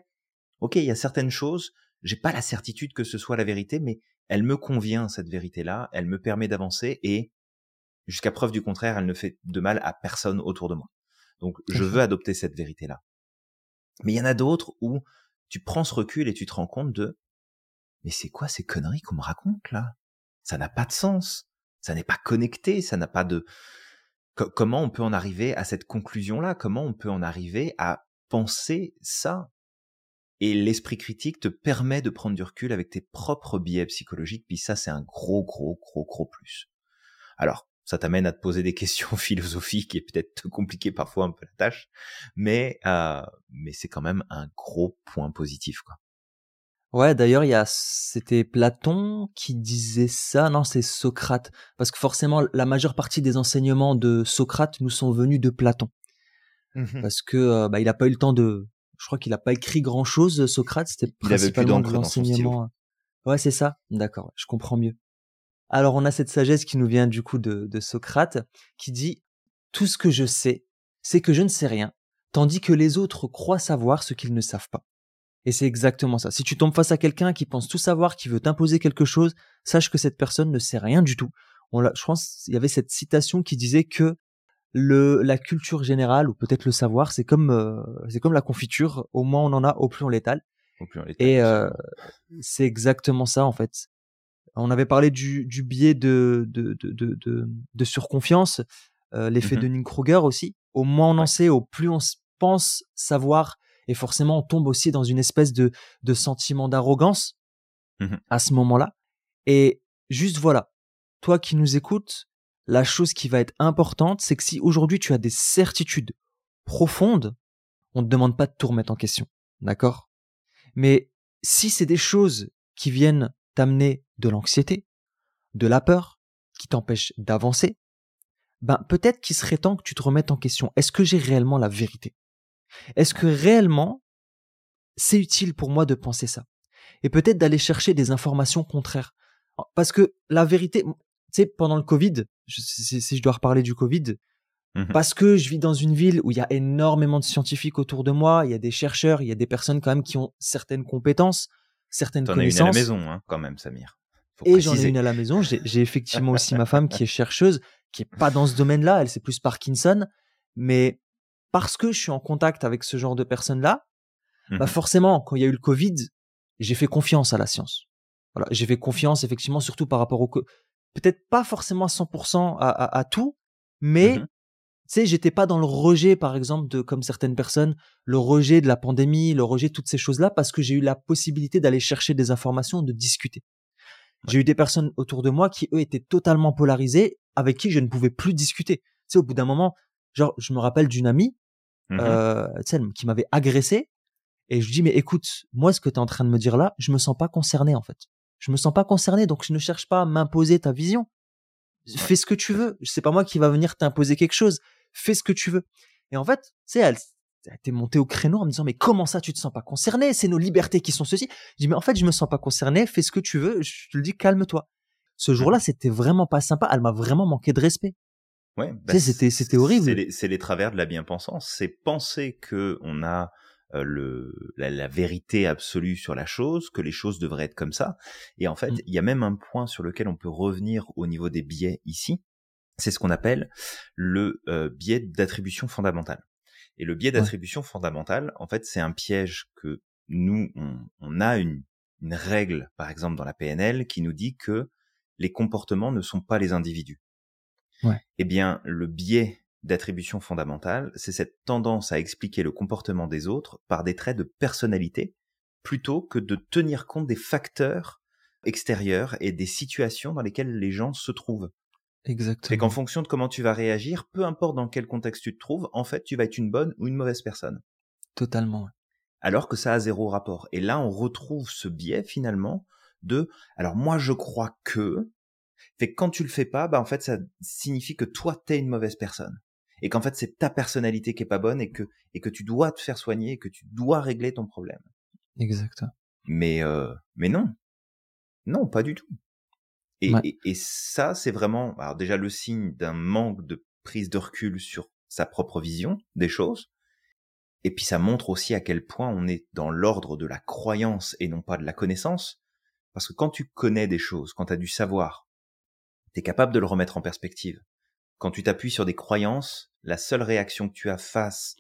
ok, il y a certaines choses, j'ai pas la certitude que ce soit la vérité, mais elle me convient cette vérité-là, elle me permet d'avancer et jusqu'à preuve du contraire, elle ne fait de mal à personne autour de moi. Donc je veux adopter cette vérité-là. Mais il y en a d'autres où tu prends ce recul et tu te rends compte de mais c'est quoi ces conneries qu'on me raconte là? Ça n'a pas de sens, ça n'est pas connecté, ça n'a pas de comment on peut en arriver à cette conclusion-là? Comment on peut en arriver à penser ça? Et l'esprit critique te permet de prendre du recul avec tes propres biais psychologiques, puis ça c'est un gros, gros, gros, gros plus. Alors, ça t'amène à te poser des questions philosophiques et peut-être compliquer parfois un peu la tâche, mais euh, mais c'est quand même un gros point positif quoi. Ouais, d'ailleurs, il y a c'était Platon qui disait ça, non, c'est Socrate parce que forcément la majeure partie des enseignements de Socrate nous sont venus de Platon. Mmh parce que euh, bah, il a pas eu le temps de je crois qu'il a pas écrit grand-chose Socrate, c'était principalement de l'enseignement. Ouais, c'est ça. D'accord, je comprends mieux. Alors on a cette sagesse qui nous vient du coup de, Socrate, qui dit Tout ce que je sais, c'est que je ne sais rien, tandis que les autres croient savoir ce qu'ils ne savent pas. Et c'est exactement ça. Si tu tombes face à quelqu'un qui pense tout savoir, qui veut t'imposer quelque chose, sache que cette personne ne sait rien du tout. On je pense qu'il y avait cette citation qui disait que le, la culture générale ou peut-être le savoir, c'est comme euh, c'est comme la confiture. Au moins on en a, au plus on l'étale. Et euh, c'est exactement ça en fait. On avait parlé du, du biais de, de, de, de, de surconfiance, euh, l'effet mmh de Dunning-Kruger aussi. Au moins on en sait, au plus on pense savoir, et forcément on tombe aussi dans une espèce de, de sentiment d'arrogance mmh à ce moment-là. Et juste voilà, toi qui nous écoutes, la chose qui va être importante, c'est que si aujourd'hui tu as des certitudes profondes, on ne te demande pas de tout remettre en question. D'accord? Mais si c'est des choses qui viennent t'amener de l'anxiété, de la peur, qui t'empêche d'avancer, ben peut-être qu'il serait temps que tu te remettes en question. Est-ce que j'ai réellement la vérité? Est-ce que réellement c'est utile pour moi de penser ça? Et peut-être d'aller chercher des informations contraires. Parce que la vérité, tu sais, pendant le Covid, si, je dois reparler du Covid, mmh parce que je vis dans une ville où il y a énormément de scientifiques autour de moi, il y a des chercheurs, il y a des personnes quand même qui ont certaines compétences, certaines connaissances. T'en as une à la maison, hein, quand même, Samir et j'en ai une à la maison. J'ai effectivement aussi ma femme qui est chercheuse, qui est pas dans ce domaine-là. Elle c'est plus Parkinson, mais parce que je suis en contact avec ce genre de personnes-là, bah mmh forcément, quand il y a eu le Covid, j'ai fait confiance à la science. Voilà, j'ai fait confiance effectivement, surtout par rapport au peut-être pas forcément à 100% à, à, à, tout, mais mmh tu sais, j'étais pas dans le rejet, par exemple, de comme certaines personnes, le rejet de la pandémie, le rejet de toutes ces choses-là, parce que j'ai eu la possibilité d'aller chercher des informations, de discuter. J'ai eu des personnes autour de moi qui, eux, étaient totalement polarisées, avec qui je ne pouvais plus discuter. Tu sais, au bout d'un moment, genre, je me rappelle d'une amie, mmh euh, qui m'avait agressé, et je lui dis, mais écoute, moi, ce que tu es en train de me dire là, je me sens pas concerné, en fait. Je me sens pas concerné, donc je ne cherche pas à m'imposer ta vision. Fais ce que tu veux. C'est pas moi qui va venir t'imposer quelque chose. Fais ce que tu veux. Et en fait, tu sais, elle, elle était montée au créneau en me disant mais comment ça tu te sens pas concerné? C'est nos libertés qui sont ceci. Je dis mais en fait je me sens pas concerné fais ce que tu veux je te le dis calme-toi. Ce jour-là c'était vraiment pas sympa. Elle m'a vraiment manqué de respect. Ouais bah, c'était c'était horrible. c'est les, travers de la bien-pensance. C'est penser que on a euh, le la, vérité absolue sur la chose que les choses devraient être comme ça. Et en fait mmh. il y a même un point sur lequel on peut revenir au niveau des biais ici. C'est ce qu'on appelle le euh, biais d'attribution fondamentale et le biais d'attribution fondamentale, en fait, c'est un piège que nous, on, a une, règle, par exemple, dans la PNL, qui nous dit que les comportements ne sont pas les individus. Ouais. Eh bien, le biais d'attribution fondamentale, c'est cette tendance à expliquer le comportement des autres par des traits de personnalité, plutôt que de tenir compte des facteurs extérieures et des situations dans lesquelles les gens se trouvent. Exactement. C'est qu'en fonction de comment tu vas réagir, peu importe dans quel contexte tu te trouves, en fait, tu vas être une bonne ou une mauvaise personne. Totalement. Alors que ça a zéro rapport. Et là, on retrouve ce biais finalement de, alors moi je crois que, fait que quand tu le fais pas, bah en fait ça signifie que toi t'es une mauvaise personne et qu'en fait c'est ta personnalité qui est pas bonne et que et que tu dois te faire soigner et que tu dois régler ton problème. Exact. Mais euh, mais non, non pas du tout. Et, Ouais. et, et ça c'est vraiment alors déjà le signe d'un manque de prise de recul sur sa propre vision des choses. Et puis ça montre aussi à quel point on est dans l'ordre de la croyance et non pas de la connaissance. Parce que quand tu connais des choses, quand tu as du savoir, tu es capable de le remettre en perspective. Quand tu t'appuies sur des croyances, la seule réaction que tu as face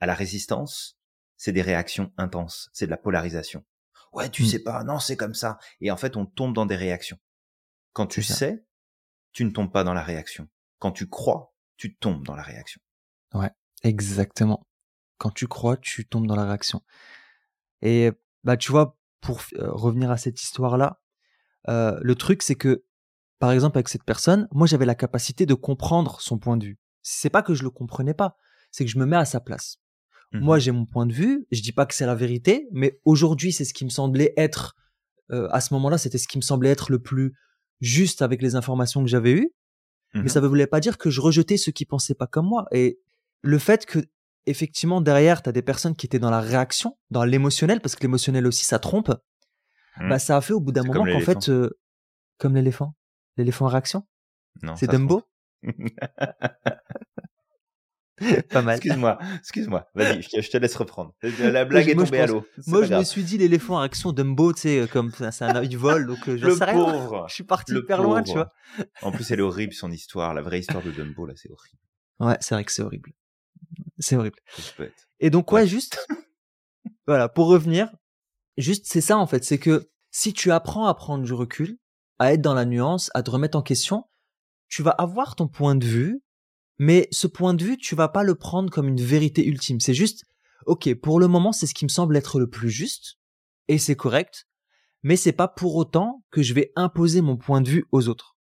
à la résistance, c'est des réactions intenses, c'est de la polarisation. Ouais, tu Mm. sais pas, non, c'est comme ça. Et en fait, on tombe dans des réactions. Quand tu sais, tu ne tombes pas dans la réaction. Quand tu crois, tu tombes dans la réaction. Exactement. Quand tu crois, tu tombes dans la réaction. Et bah tu vois, pour euh, revenir à cette histoire-là, euh, le truc c'est que, par exemple avec cette personne, moi j'avais la capacité de comprendre son point de vue. C'est pas que je le comprenais pas, c'est que je me mets à sa place. Mhm. Moi j'ai mon point de vue, je dis pas que c'est la vérité, mais aujourd'hui c'est ce qui me semblait être, euh, à ce moment-là c'était ce qui me semblait être le plus juste avec les informations que j'avais eues. Mhm. mais ça ne voulait pas dire que je rejetais ceux qui pensaient pas comme moi. Et le fait que, effectivement, derrière, tu as des personnes qui étaient dans la réaction, dans l'émotionnel, parce que l'émotionnel aussi, ça trompe, Mhm. bah, ça a fait au bout d'un moment qu'en fait, euh, comme l'éléphant, l'éléphant en réaction, Non, c'est Dumbo? pas mal. excuse-moi, excuse-moi. Vas-y, je te, je te laisse reprendre. La blague je- est moi, je tombée à l'eau. Moi, je me suis dit l'éléphant en réaction Dumbo, tu sais, comme ça, c'est un il vole, donc euh, j'en Le sais rien. pauvre. Je suis parti Le hyper loin, tu vois. En plus, elle est horrible son histoire. La vraie histoire de Dumbo, là, c'est horrible. Ouais, c'est vrai que c'est horrible. C'est horrible. Et donc ouais, Ouais. juste voilà, pour revenir, juste c'est ça en fait, c'est que si tu apprends à prendre du recul, à être dans la nuance, à te remettre en question, tu vas avoir ton point de vue, mais ce point de vue, tu vas pas le prendre comme une vérité ultime. C'est juste OK, pour le moment, c'est ce qui me semble être le plus juste et c'est correct, mais c'est pas pour autant que je vais imposer mon point de vue aux autres.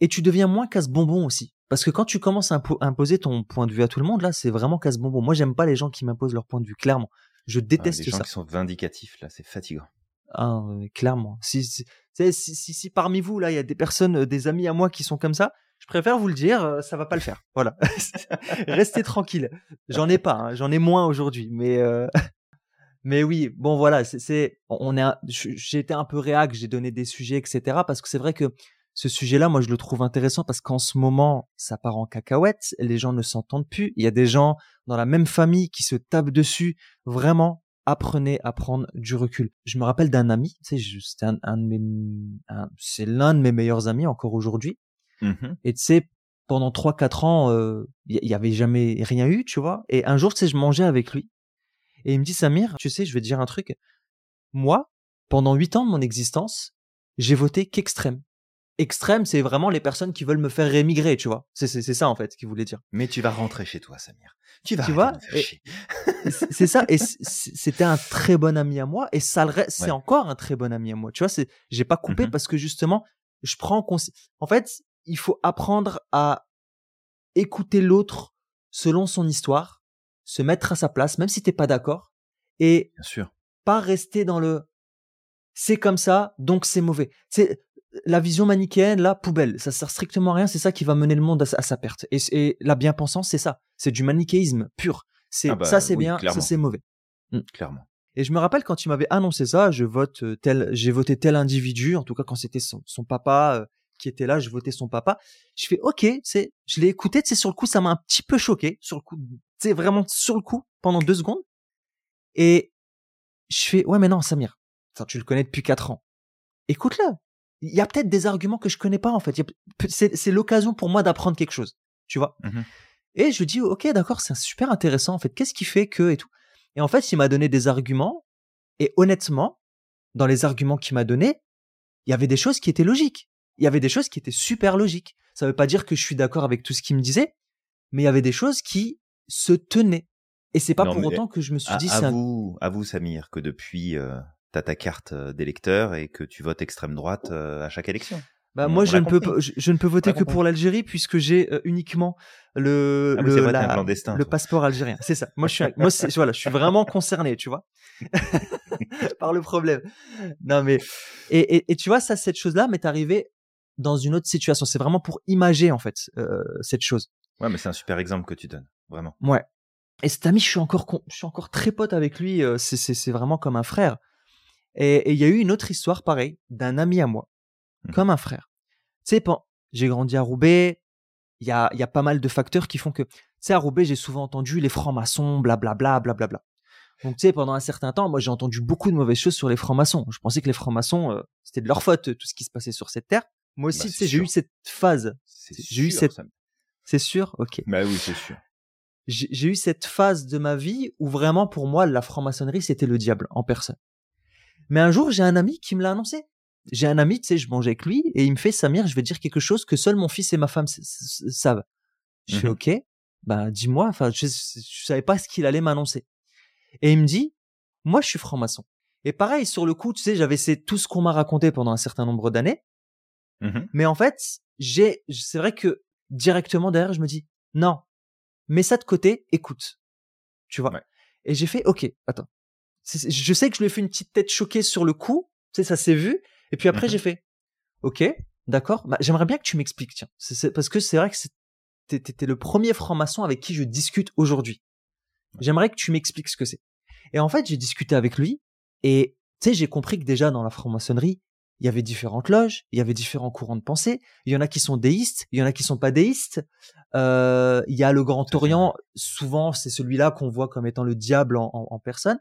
Et tu deviens moins casse-bonbon aussi. Parce que quand tu commences à impo- imposer ton point de vue à tout le monde, là, c'est vraiment casse-bonbon. Moi, j'aime pas les gens qui m'imposent leur point de vue, clairement. Je Ah, déteste les gens ça. qui sont vindicatifs, là, c'est fatigant. Ah, clairement. Si, si, si, si parmi vous, là, il y a des personnes, euh, des amis à moi qui sont comme ça, je préfère vous le dire, euh, ça va pas le faire. Voilà. Restez tranquille. J'en ai pas, hein, j'en ai moins aujourd'hui. Mais, euh, mais oui, bon, voilà, c'est, c'est, on est, un- j'ai été un peu réac, j'ai donné des sujets, etc. Parce que c'est vrai que ce sujet-là, moi, je le trouve intéressant parce qu'en ce moment, ça part en cacahuète, les gens ne s'entendent plus. Il y a des gens dans la même famille qui se tapent dessus. Vraiment, apprenez à prendre du recul. Je me rappelle d'un ami, tu sais, c'était un, un de mes, c'est l'un de mes meilleurs amis encore aujourd'hui. Mhm. Et tu sais, pendant 3-4 ans, euh, il y, y avait jamais rien eu, tu vois. Et un jour, tu sais, je mangeais avec lui. Et il me dit, Samir, tu sais, je vais te dire un truc. Moi, pendant 8 ans de mon existence, j'ai voté qu'extrême. Extrême, c'est vraiment les personnes qui veulent me faire rémigrer, tu vois. C'est ça, en fait, qu'il voulait dire. Mais tu vas rentrer chez toi, Samir. Tu vas Tu vois. C'est ça. Et c'était un très bon ami à moi. Et ça le reste- c'est Ouais. encore un très bon ami à moi. Tu vois, c'est, j'ai pas coupé Mhm. parce que justement, je prends En fait, il faut apprendre à écouter l'autre selon son histoire, se mettre à sa place, même si t'es pas d'accord, et Bien sûr. pas rester dans le c'est comme ça, donc c'est mauvais. C'est la vision manichéenne, là, poubelle. Ça sert strictement à rien. C'est ça qui va mener le monde à, sa- à sa perte. Et, et la bien-pensance, c'est ça. C'est du manichéisme pur. C'est Ah bah ça, c'est oui, bien, clairement. ça, c'est mauvais. Clairement. Et je me rappelle quand il m'avait annoncé ça, je vote tel, j'ai voté tel individu. En tout cas, quand c'était son, son papa euh, qui était là, je votais son papa. Je fais OK, c'est, je l'ai écouté. Tu sais, sur le coup, ça m'a un petit peu choqué. Sur le coup, sais, vraiment sur le coup, pendant deux secondes. Et je fais ouais, mais non, Samir, tu le connais depuis quatre ans. Écoute-le. Il y a peut-être des arguments que je connais pas en fait. C'est c'est l'occasion pour moi d'apprendre quelque chose. Tu vois. Mhm. Et je dis ok, d'accord, c'est super intéressant en fait. Qu'est-ce qui fait que et tout. Et en fait, il m'a donné des arguments. Et honnêtement, dans les arguments qu'il m'a donnés, il y avait des choses qui étaient logiques. Il y avait des choses qui étaient super logiques. Ça veut pas dire que je suis d'accord avec tout ce qu'il me disait, mais il y avait des choses qui se tenaient. Et c'est pas Non, pour autant que je me suis À, dit c'est un... avoue, avoue, Samir, que depuis, euh, as ta carte d'électeur et que tu votes extrême droite à chaque élection. Bah, moi, je ne, peux, je, ne peux voter que pour l'Algérie puisque j'ai uniquement le, ah le, le passeport algérien. C'est ça. Moi, je suis, moi, voilà, je suis vraiment concerné, tu vois, par le problème. Non, mais, et, et, et tu vois, ça, cette chose-là m'est arrivée dans une autre situation. C'est vraiment pour imager, en fait, euh, cette chose. Ouais, mais c'est un super exemple que tu donnes, vraiment. Ouais. Et cet ami, je suis encore, je suis encore très pote avec lui. Euh, c'est vraiment comme un frère. Et il y a eu une autre histoire pareille d'un ami à moi, mmh. comme un frère. Tu sais, j'ai grandi à Roubaix. Il y a, y a pas mal de facteurs qui font que, tu sais, à Roubaix, j'ai souvent entendu les francs-maçons, blablabla, blablabla. Donc, tu sais, pendant un certain temps, moi, j'ai entendu beaucoup de mauvaises choses sur les francs-maçons. Je pensais que les francs-maçons, euh, c'était de leur faute, tout ce qui se passait sur cette terre. Moi aussi, bah, tu sais, j'ai eu cette phase. J'ai eu cette. C'est sûr, ok. Bah oui, c'est sûr. J'ai eu cette phase de ma vie où vraiment, pour moi, la franc-maçonnerie, c'était le diable en personne. Mais un jour, j'ai un ami qui me l'a annoncé. J'ai un ami, tu sais, je mangeais avec lui et il me fait Samir, je vais dire quelque chose que seul mon fils et ma femme savent. Je fais mmh ok, bah dis-moi. Enfin, je, je savais pas ce qu'il allait m'annoncer. Et il me dit, moi, je suis franc-maçon. Et pareil, sur le coup, tu sais, j'avais tout ce qu'on m'a raconté pendant un certain nombre d'années. Mmh Mais en fait, j'ai, c'est vrai que directement derrière, je me dis, non, mets ça de côté, écoute. Tu vois? Et j'ai fait, ok, attends. Je sais que je lui ai fait une petite tête choquée sur le coup. Tu sais, ça s'est vu. Et puis après, mmh j'ai fait, ok, d'accord. Bah, j'aimerais bien que tu m'expliques, tiens. Parce que c'est vrai que t'étais le premier franc-maçon avec qui je discute aujourd'hui. J'aimerais que tu m'expliques ce que c'est. Et en fait, j'ai discuté avec lui et tu sais, j'ai compris que déjà dans la franc-maçonnerie, il y avait différentes loges, il y avait différents courants de pensée. Il y en a qui sont déistes, il y en a qui sont pas déistes. Euh, il y a le Grand Orient, souvent c'est celui-là qu'on voit comme étant le diable en, personne.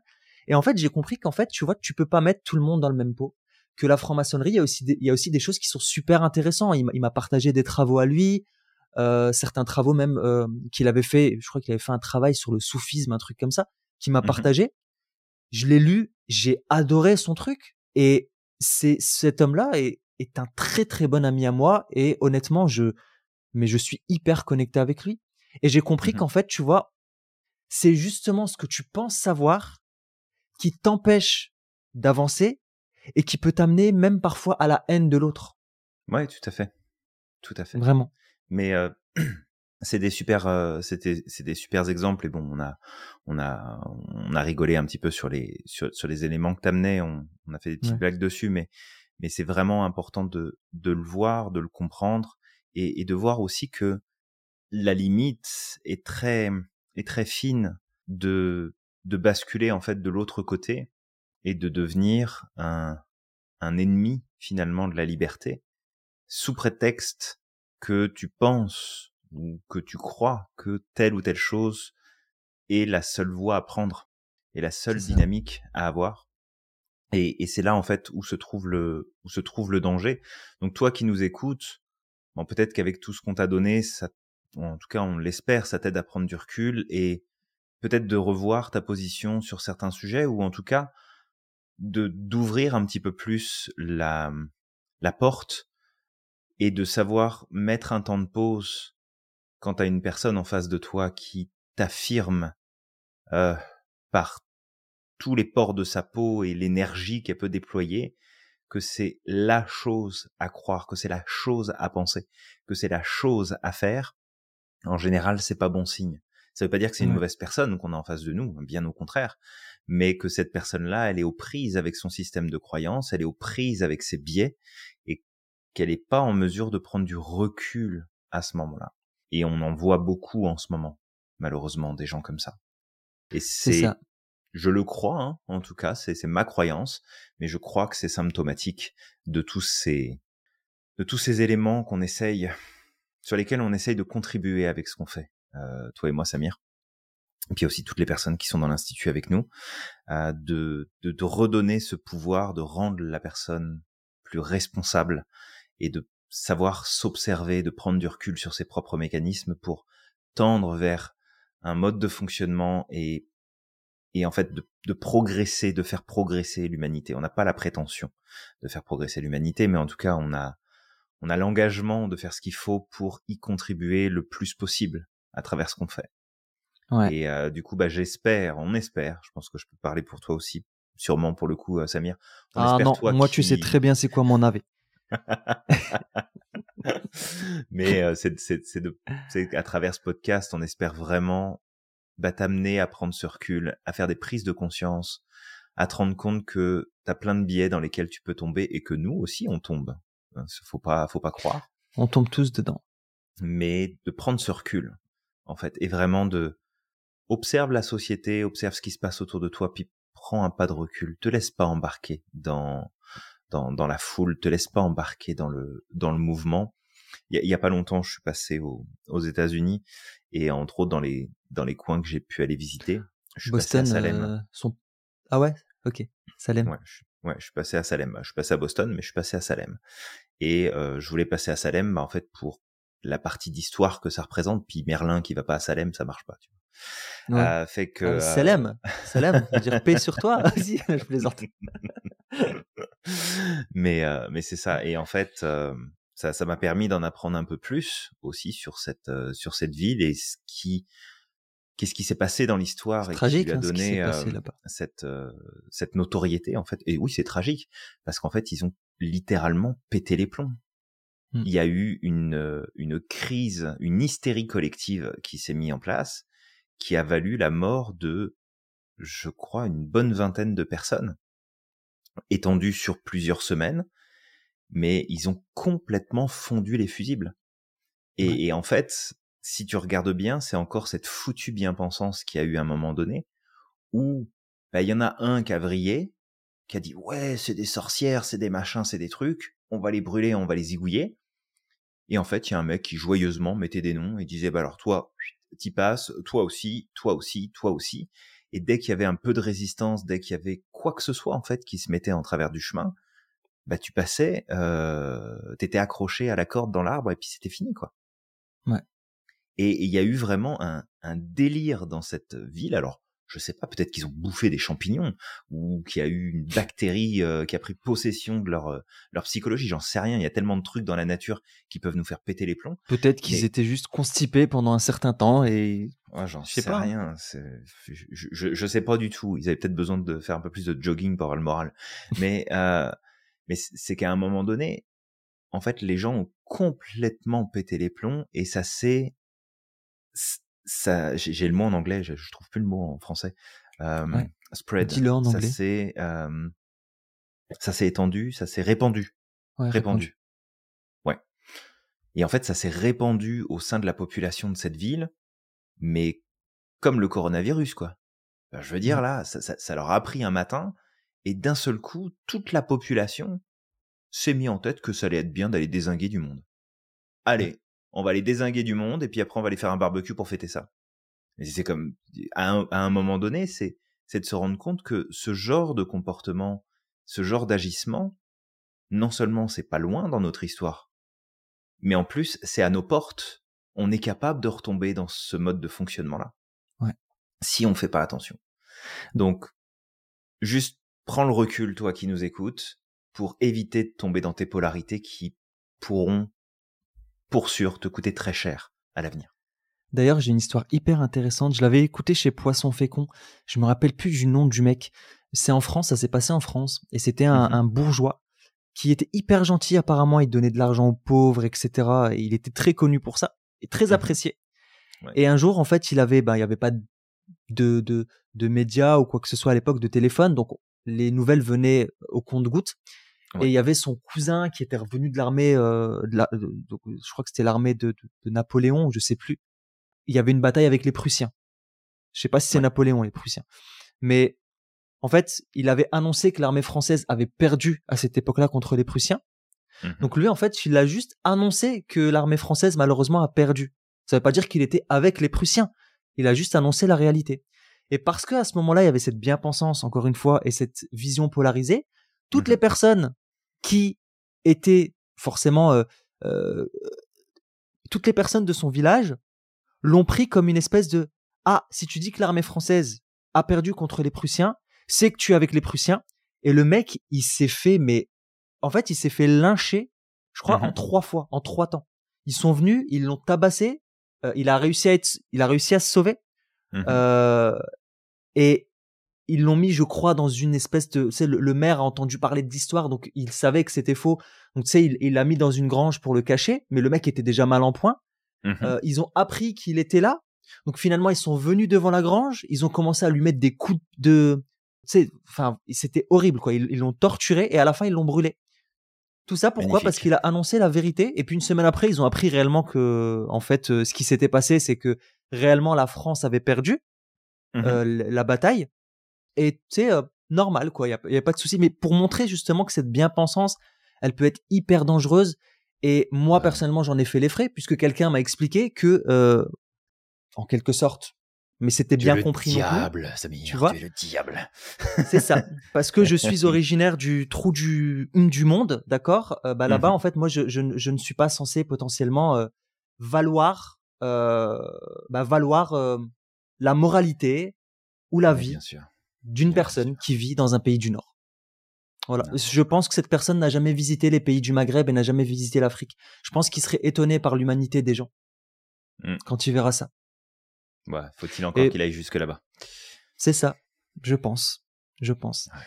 Et en fait, j'ai compris qu'en fait, tu vois, tu peux pas mettre tout le monde dans le même pot. Que la franc-maçonnerie, il y a aussi des, il y a aussi des choses qui sont super intéressantes. Il m'a partagé des travaux à lui, euh, certains travaux même euh, qu'il avait fait. Je crois qu'il avait fait un travail sur le soufisme, un truc comme ça, qui m'a mmh partagé. Je l'ai lu, j'ai adoré son truc. Et c'est cet homme-là est, est un très très bon ami à moi et honnêtement je mais je suis hyper connecté avec lui et j'ai compris mmh qu'en fait tu vois c'est justement ce que tu penses savoir qui t'empêche d'avancer et qui peut t'amener même parfois à la haine de l'autre. Ouais, tout à fait. Tout à fait. Vraiment. Mais euh, c'est des super euh, c'était c'est des super exemples et bon on a on a on a rigolé un petit peu sur les sur, sur les éléments que t'amenais. On, on a fait des petites blagues dessus mais mais c'est vraiment important de de le voir de le comprendre et, et de voir aussi que la limite est très est très fine de de basculer en fait de l'autre côté et de devenir un un ennemi finalement de la liberté sous prétexte que tu penses ou que tu crois que telle ou telle chose est la seule voie à prendre et la seule dynamique à avoir. Et, et c'est là en fait où se trouve le où se trouve le danger. Donc toi qui nous écoutes, bon peut-être qu'avec tout ce qu'on t'a donné, ça, en tout cas on l'espère, ça t'aide à prendre du recul et peut-être de revoir ta position sur certains sujets ou en tout cas de d'ouvrir un petit peu plus la la porte et de savoir mettre un temps de pause quand tu as une personne en face de toi qui t'affirme euh, par tous les pores de sa peau et l'énergie qu'elle peut déployer, que c'est la chose à croire, que c'est la chose à penser, que c'est la chose à faire, en général, c'est pas bon signe. Ça veut pas dire que c'est une mauvaise personne qu'on a en face de nous, bien au contraire, mais que cette personne-là, elle est aux prises avec son système de croyance, elle est aux prises avec ses biais, et qu'elle n'est pas en mesure de prendre du recul à ce moment-là. Et on en voit beaucoup en ce moment, malheureusement, des gens comme ça. Et c'est, je le crois, hein, en tout cas, c'est ma croyance, mais je crois que c'est symptomatique de tous ces, de tous ces éléments qu'on essaye, sur lesquels on essaye de contribuer avec ce qu'on fait, euh, toi et moi, Samir. Et puis aussi toutes les personnes qui sont dans l'institut avec nous, euh, de, de, de redonner ce pouvoir, de rendre la personne plus responsable et de savoir s'observer, de prendre du recul sur ses propres mécanismes pour tendre vers un mode de fonctionnement et, et en fait de, de progresser, de faire progresser l'humanité. On n'a pas la prétention de faire progresser l'humanité, mais en tout cas on a on a l'engagement de faire ce qu'il faut pour y contribuer le plus possible à travers ce qu'on fait. Ouais. Et euh, du coup, bah, j'espère, on espère, je pense que je peux parler pour toi aussi, sûrement pour le coup, Samir. ah non, moi tu sais très bien c'est quoi mon avis. Mais c'est à travers ce podcast, on espère vraiment bah, t'amener à prendre ce recul, à faire des prises de conscience, à te rendre compte que t'as plein de biais dans lesquels tu peux tomber et que nous aussi on tombe. Hein, faut pas, faut pas croire. On tombe tous dedans. Mais de prendre ce recul, en fait, et vraiment de observe la société, observe ce qui se passe autour de toi, puis prends un pas de recul. Te laisse pas embarquer dans dans, dans la foule, te laisse pas embarquer dans le dans le mouvement. Il y a, y a pas longtemps, je suis passé aux, aux États-Unis et entre autres dans les dans les coins que j'ai pu aller visiter. Je suis Boston, passé à Salem. euh. Ah ouais? Ok. Salem. Ouais, je, ouais, je suis passé à Salem. Je suis passé à Boston, mais je suis passé à Salem. Et euh, je voulais passer à Salem, bah, en fait, pour la partie d'histoire que ça représente. Puis Merlin qui va pas à Salem, ça marche pas. Tu vois. Ouais. Euh, fait que Ah, euh, Salem. Salem. Dire paix sur toi. Vas-y, je plaisante. mais euh, mais c'est ça. Et en fait, euh, ça ça m'a permis d'en apprendre un peu plus aussi sur cette euh, sur cette ville et ce qui qu'est-ce qui s'est passé dans l'histoire et tragique qui lui a hein, ce qui donné passé euh, cette euh, cette notoriété en fait. Et oui, c'est tragique parce qu'en fait, ils ont littéralement pété les plombs. Hmm. Il y a eu une une crise, une hystérie collective qui s'est mise en place, qui a valu la mort de, je crois, une bonne vingtaine de personnes, étendues sur plusieurs semaines. Mais ils ont complètement fondu les fusibles. Et, Ouais. et en fait, si tu regardes bien, c'est encore cette foutue bien-pensance qu'il y a eu à un moment donné, où bah, il y en a un qui a vrillé, qui a dit ouais c'est des sorcières, c'est des machins, c'est des trucs, on va les brûler, on va les zigouiller. Et en fait, il y a un mec qui joyeusement mettait des noms et disait bah alors toi, t'y passes, toi aussi, toi aussi, toi aussi. Et dès qu'il y avait un peu de résistance, dès qu'il y avait quoi que ce soit en fait qui se mettait en travers du chemin, bah tu passais, euh, t'étais accroché à la corde dans l'arbre et puis c'était fini quoi. Ouais. Et il y a eu vraiment un, un délire dans cette ville. Alors je sais pas, peut-être qu'ils ont bouffé des champignons ou qu'il y a eu une bactérie euh, qui a pris possession de leur euh, leur psychologie. J'en sais rien. Il y a tellement de trucs dans la nature qui peuvent nous faire péter les plombs. Peut-être qu'ils Mais- étaient juste constipés pendant un certain temps et Ouais, j'en Je sais sais, pas. rien. Je, je, sais pas du tout. Ils avaient peut-être besoin de faire un peu plus de jogging pour avoir le moral. Mais, euh, mais c'est qu'à un moment donné, en fait, les gens ont complètement pété les plombs et ça s'est, ça, j'ai j'ai le mot en anglais, je, je trouve plus le mot en français. Euh, Ouais. Spread. Dis-le en Ça anglais. s'est, euh, ça s'est étendu, ça s'est répandu ouais, répandu. Ouais. Et en fait, ça s'est répandu au sein de la population de cette ville, mais comme le coronavirus, quoi. Ben, je veux dire, Ouais. là, ça, ça, ça leur a pris un matin, et d'un seul coup, toute la population s'est mis en tête que ça allait être bien d'aller désinguer du monde. Allez, on va aller désinguer du monde, et puis après, on va aller faire un barbecue pour fêter ça. C'est comme, à un, à un moment donné, c'est, c'est de se rendre compte que ce genre de comportement, ce genre d'agissement, non seulement c'est pas loin dans notre histoire, mais en plus c'est à nos portes. On est capable de retomber dans ce mode de fonctionnement-là. Ouais. Si on fait pas attention. Donc, juste prends le recul, toi qui nous écoutes, pour éviter de tomber dans tes polarités qui pourront, pour sûr, te coûter très cher à l'avenir. D'ailleurs, j'ai une histoire hyper intéressante. Je l'avais écoutée chez Poisson Fécond. Je me rappelle plus du nom du mec. C'est en France, ça s'est passé en France. Et c'était un, Mhm. un bourgeois qui était hyper gentil apparemment. Il donnait de l'argent aux pauvres, etc. Et il était très connu pour ça et très Mhm. apprécié. Ouais. Et un jour, en fait, il avait, ben, il y avait pas de, de, de médias ou quoi que ce soit à l'époque de téléphone. Donc, les nouvelles venaient au compte-gouttes. Ouais. Et il y avait son cousin qui était revenu de l'armée, euh, la- donc, je crois que c'était l'armée de, de, de Napoléon, je sais plus. Il y avait une bataille avec les Prussiens. Je sais pas si c'est Ouais. Napoléon, les Prussiens. Mais en fait, il avait annoncé que l'armée française avait perdu à cette époque-là contre les Prussiens. Mhm. Donc lui, en fait, il a juste annoncé que l'armée française, malheureusement, a perdu. Ça veut pas dire qu'il était avec les Prussiens. Il a juste annoncé la réalité. Et parce que à ce moment-là, il y avait cette bien-pensance, encore une fois, et cette vision polarisée, toutes Mhm. les personnes qui étaient forcément, euh, euh, toutes les personnes de son village l'ont pris comme une espèce de ah, si tu dis que l'armée française a perdu contre les Prussiens, c'est que tu es avec les Prussiens. Et le mec, il s'est fait, mais en fait, il s'est fait lyncher, je crois, en trois fois, en trois temps. Ils sont venus, ils l'ont tabassé. euh, il a réussi à être, il a réussi à se sauver. Euh, et ils l'ont mis, je crois, dans une espèce de, tu sais, le, le maire a entendu parler d'histoire, donc il savait que c'était faux. Donc tu sais, il l'a mis dans une grange pour le cacher, mais le mec était déjà mal en point. Mhm. Euh, ils ont appris qu'il était là. Donc finalement, ils sont venus devant la grange. Ils ont commencé à lui mettre des coups de, tu sais, enfin, c'était horrible quoi. Ils l'ont torturé et à la fin ils l'ont brûlé. Tout ça pourquoi? Parce qu'il a annoncé la vérité et puis une semaine après, ils ont appris réellement que, en fait, euh, ce qui s'était passé, c'est que réellement la France avait perdu Mhm. euh, la bataille. Et sais, euh, normal quoi. Il y a, pas de souci. Mais pour montrer justement que cette bien-pensance, elle peut être hyper dangereuse. Et moi Ouais. personnellement, j'en ai fait les frais puisque quelqu'un m'a expliqué que, euh, en quelque sorte, mais c'était bien le compris plus. diable, Samir, Tu vois? es le diable. C'est ça. Parce que je suis originaire du trou du, du monde, d'accord? Euh, Bah là-bas, Mhm. en fait, moi, je, je, ne- je ne suis pas censé potentiellement euh, valoir, euh, bah, valoir la moralité ou la vie bien sûr. D'une personne qui vit dans un pays du Nord. Voilà. Je pense que cette personne n'a jamais visité les pays du Maghreb et n'a jamais visité l'Afrique. Je pense qu'il serait étonné par l'humanité des gens Mm. quand il verra ça. Ouais, faut-il encore Et- qu'il aille jusque là-bas? C'est ça, je pense. Je pense. Ouais.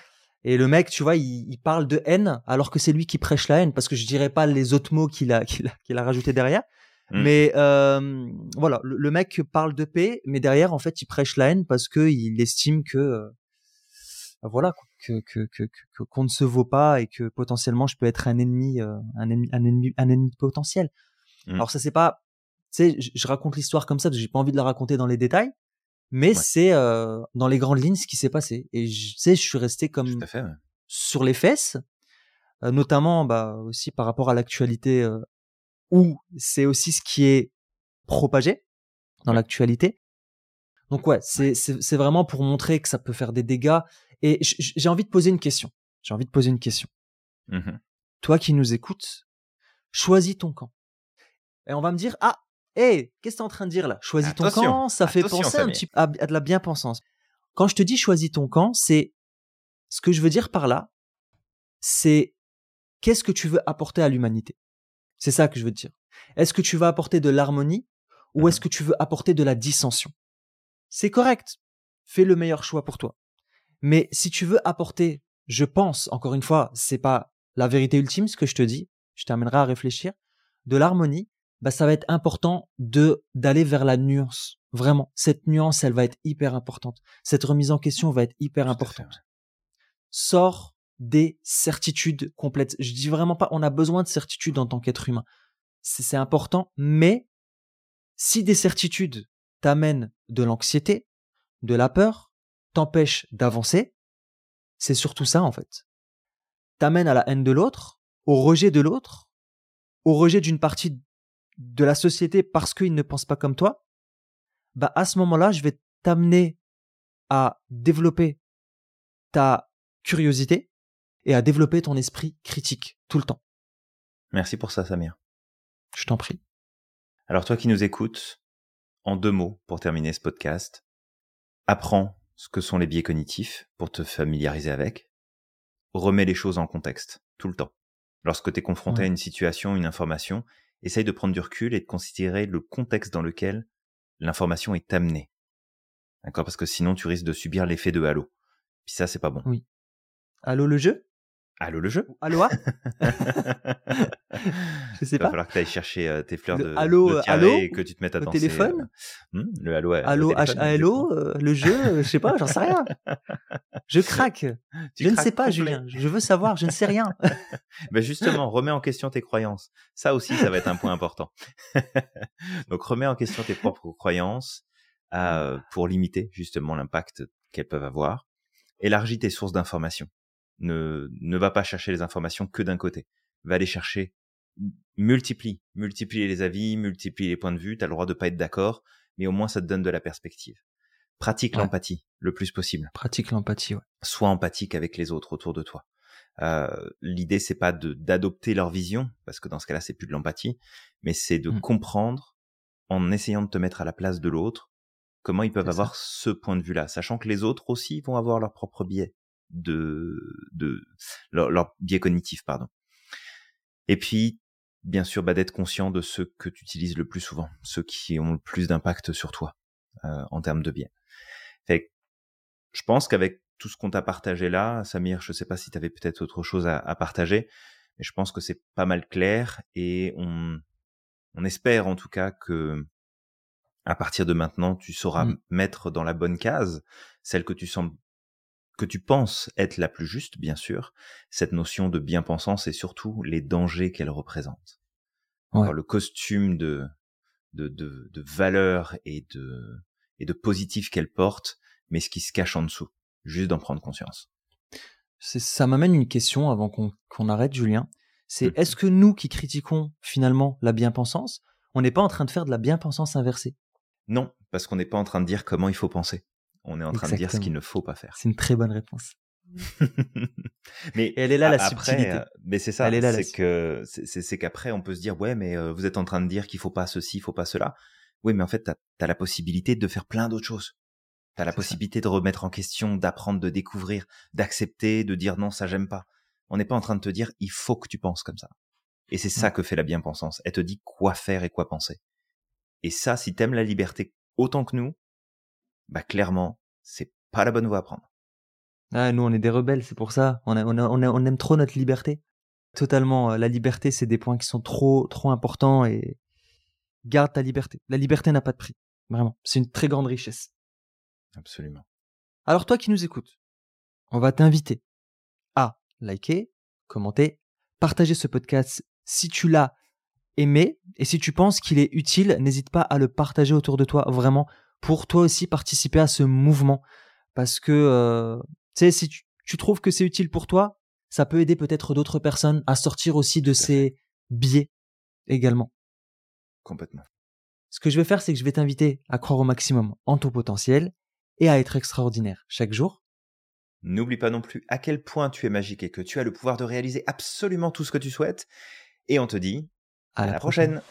Et le mec, tu vois, il, il parle de haine alors que c'est lui qui prêche la haine, parce que je dirais pas les autres mots qu'il a, qu'il a, qu'il a rajouté derrière. Mm. Mais euh, voilà, le, le mec parle de paix, mais derrière, en fait, il prêche la haine parce que il estime que euh, voilà quoi, que que que qu'on ne se vaut pas et que potentiellement je peux être un ennemi, euh, un ennemi, un ennemi, un ennemi potentiel. Mm. Alors ça c'est pas, tu sais, je, je raconte l'histoire comme ça parce que j'ai pas envie de la raconter dans les détails, mais c'est euh, dans les grandes lignes ce qui s'est passé. Et je- tu sais, je suis resté comme fait. ouais. sur les fesses, euh, notamment bah, aussi par rapport à l'actualité euh, où c'est aussi ce qui est propagé dans Ouais. l'actualité. Donc ouais, c'est c'est vraiment pour montrer que ça peut faire des dégâts. Et j'ai envie de poser une question. J'ai envie de poser une question. Mhm. Toi qui nous écoutes, choisis ton camp. Et on va me dire ah, hé, qu'est-ce que t'es en train de dire là? Choisis ton camp, ça fait penser un petit à, à de la bien-pensance. Quand je te dis choisis ton camp, c'est ce que je veux dire par là, c'est qu'est-ce que tu veux apporter à l'humanité? C'est ça que je veux te dire. Est-ce que tu veux apporter de l'harmonie ou Mhm. est-ce que tu veux apporter de la dissension? C'est correct. Fais le meilleur choix pour toi. Mais si tu veux apporter, je pense, encore une fois, c'est pas la vérité ultime ce que je te dis, je t'amènerai à réfléchir, de l'harmonie, bah ça va être important de d'aller vers la nuance. Vraiment, cette nuance, elle va être hyper importante. Cette remise en question va être hyper importante sors des certitudes complètes. Je dis vraiment pas, on a besoin de certitudes en tant qu'être humain. C'est c'est important, mais si des certitudes t'amènent de l'anxiété, de la peur, t'empêchent d'avancer, c'est surtout ça en fait. T'amènes à la haine de l'autre, au rejet de l'autre, au rejet d'une partie de la société parce qu'il ne pense pas comme toi, bah à ce moment-là, je vais t'amener à développer ta curiosité et à développer ton esprit critique tout le temps. Merci pour ça, Samir. Je t'en prie. Alors toi qui nous écoutes, en deux mots pour terminer ce podcast, apprends ce que sont les biais cognitifs pour te familiariser avec, remets les choses en contexte tout le temps. Lorsque tu es confronté Ouais. à une situation, une information, essaye de prendre du recul et de considérer le contexte dans lequel l'information est amenée. D'accord? Parce que sinon tu risques de subir l'effet de halo. Puis ça, c'est pas bon. Allô le jeu? Halo le jeu Aloha Je sais Il va pas. falloir que tu ailles chercher euh, tes fleurs Le de, de euh, allô et que tu te mettes à danser. téléphone euh, hmm, Le halo, Allô H-A-L-O euh, Le jeu Je sais pas, j'en sais rien. Je craque. Tu je ne sais pas. Julien. Je veux savoir, je ne sais rien. Ben justement, remets en question tes croyances. Ça aussi, ça va être un point important. Donc, remets en question tes propres croyances euh, pour limiter justement l'impact qu'elles peuvent avoir. Élargis tes sources d'informations. Ne, ne va pas chercher les informations que d'un côté. Va les chercher. Multiplie. Multiplie les avis, multiplie les points de vue. Tu as le droit de pas être d'accord, mais au moins ça te donne de la perspective. Pratique Ouais. l'empathie le plus possible Pratique l'empathie, ouais. sois empathique avec les autres autour de toi. Euh, L'idée c'est pas de d'adopter leur vision parce que dans ce cas-là c'est plus de l'empathie, mais c'est de Mm. comprendre en essayant de te mettre à la place de l'autre comment ils peuvent ça. avoir ce point de vue-là, sachant que les autres aussi vont avoir leur propre biais de de leur, leur biais cognitif pardon. Et puis bien sûr bah, d'être conscient de ceux que tu utilises le plus souvent, ceux qui ont le plus d'impact sur toi euh, en termes de biais. Fait que je pense qu'avec tout ce qu'on t'a partagé là. Samir, je sais pas si tu avais peut-être autre chose à, à, partager, mais je pense que c'est pas mal clair et on, on espère en tout cas que à partir de maintenant, tu sauras mmh. mettre dans la bonne case celle que tu sens que tu penses être la plus juste, bien sûr, cette notion de bien-pensance et surtout les dangers qu'elle représente. le costume de, de, de, de valeur et de, et de positif qu'elle porte, mais ce qui se cache en dessous, juste d'en prendre conscience. Ça m'amène une question avant qu'on arrête, Julien. C'est mmh. est-ce que nous qui critiquons finalement la bien-pensance, on n'est pas en train de faire de la bien-pensance inversée? Non, parce qu'on n'est pas en train de dire comment il faut penser. On est en train de dire ce qu'il ne faut pas faire. C'est une très bonne réponse. mais elle est là la subtilité. Euh, mais c'est ça. C'est que c'est qu'après on peut se dire ouais mais euh, vous êtes en train de dire qu'il faut pas ceci, il faut pas cela. Oui mais en fait tu as, la possibilité de faire plein d'autres choses. Tu as la possibilité de remettre en question, d'apprendre, de découvrir, d'accepter, de dire non ça j'aime pas. On n'est pas en train de te dire il faut que tu penses comme ça. Et c'est ça que fait la bien-pensance. Elle te dit quoi faire et quoi penser. Et ça, si t'aimes la liberté autant que nous, bah clairement, c'est pas la bonne voie à prendre. Ah, nous, on est des rebelles, c'est pour ça. On, on, on, aime trop notre liberté. Totalement. Euh, la liberté, c'est des points qui sont trop, trop importants et garde ta liberté. La liberté n'a pas de prix. Vraiment. C'est une très grande richesse. Absolument. Alors, toi qui nous écoutes, on va t'inviter à liker, commenter, partager ce podcast si tu l'as aimé et si tu penses qu'il est utile, n'hésite pas à le partager autour de toi vraiment pour toi aussi participer à ce mouvement. Parce que, euh, tu sais, si tu, trouves que c'est utile pour toi, ça peut aider peut-être d'autres personnes à sortir aussi de ces biais également. Complètement. Ce que je vais faire, c'est que je vais t'inviter à croire au maximum en ton potentiel et à être extraordinaire chaque jour. N'oublie pas non plus à quel point tu es magique et que tu as le pouvoir de réaliser absolument tout ce que tu souhaites. Et on te dit à, la, prochaine.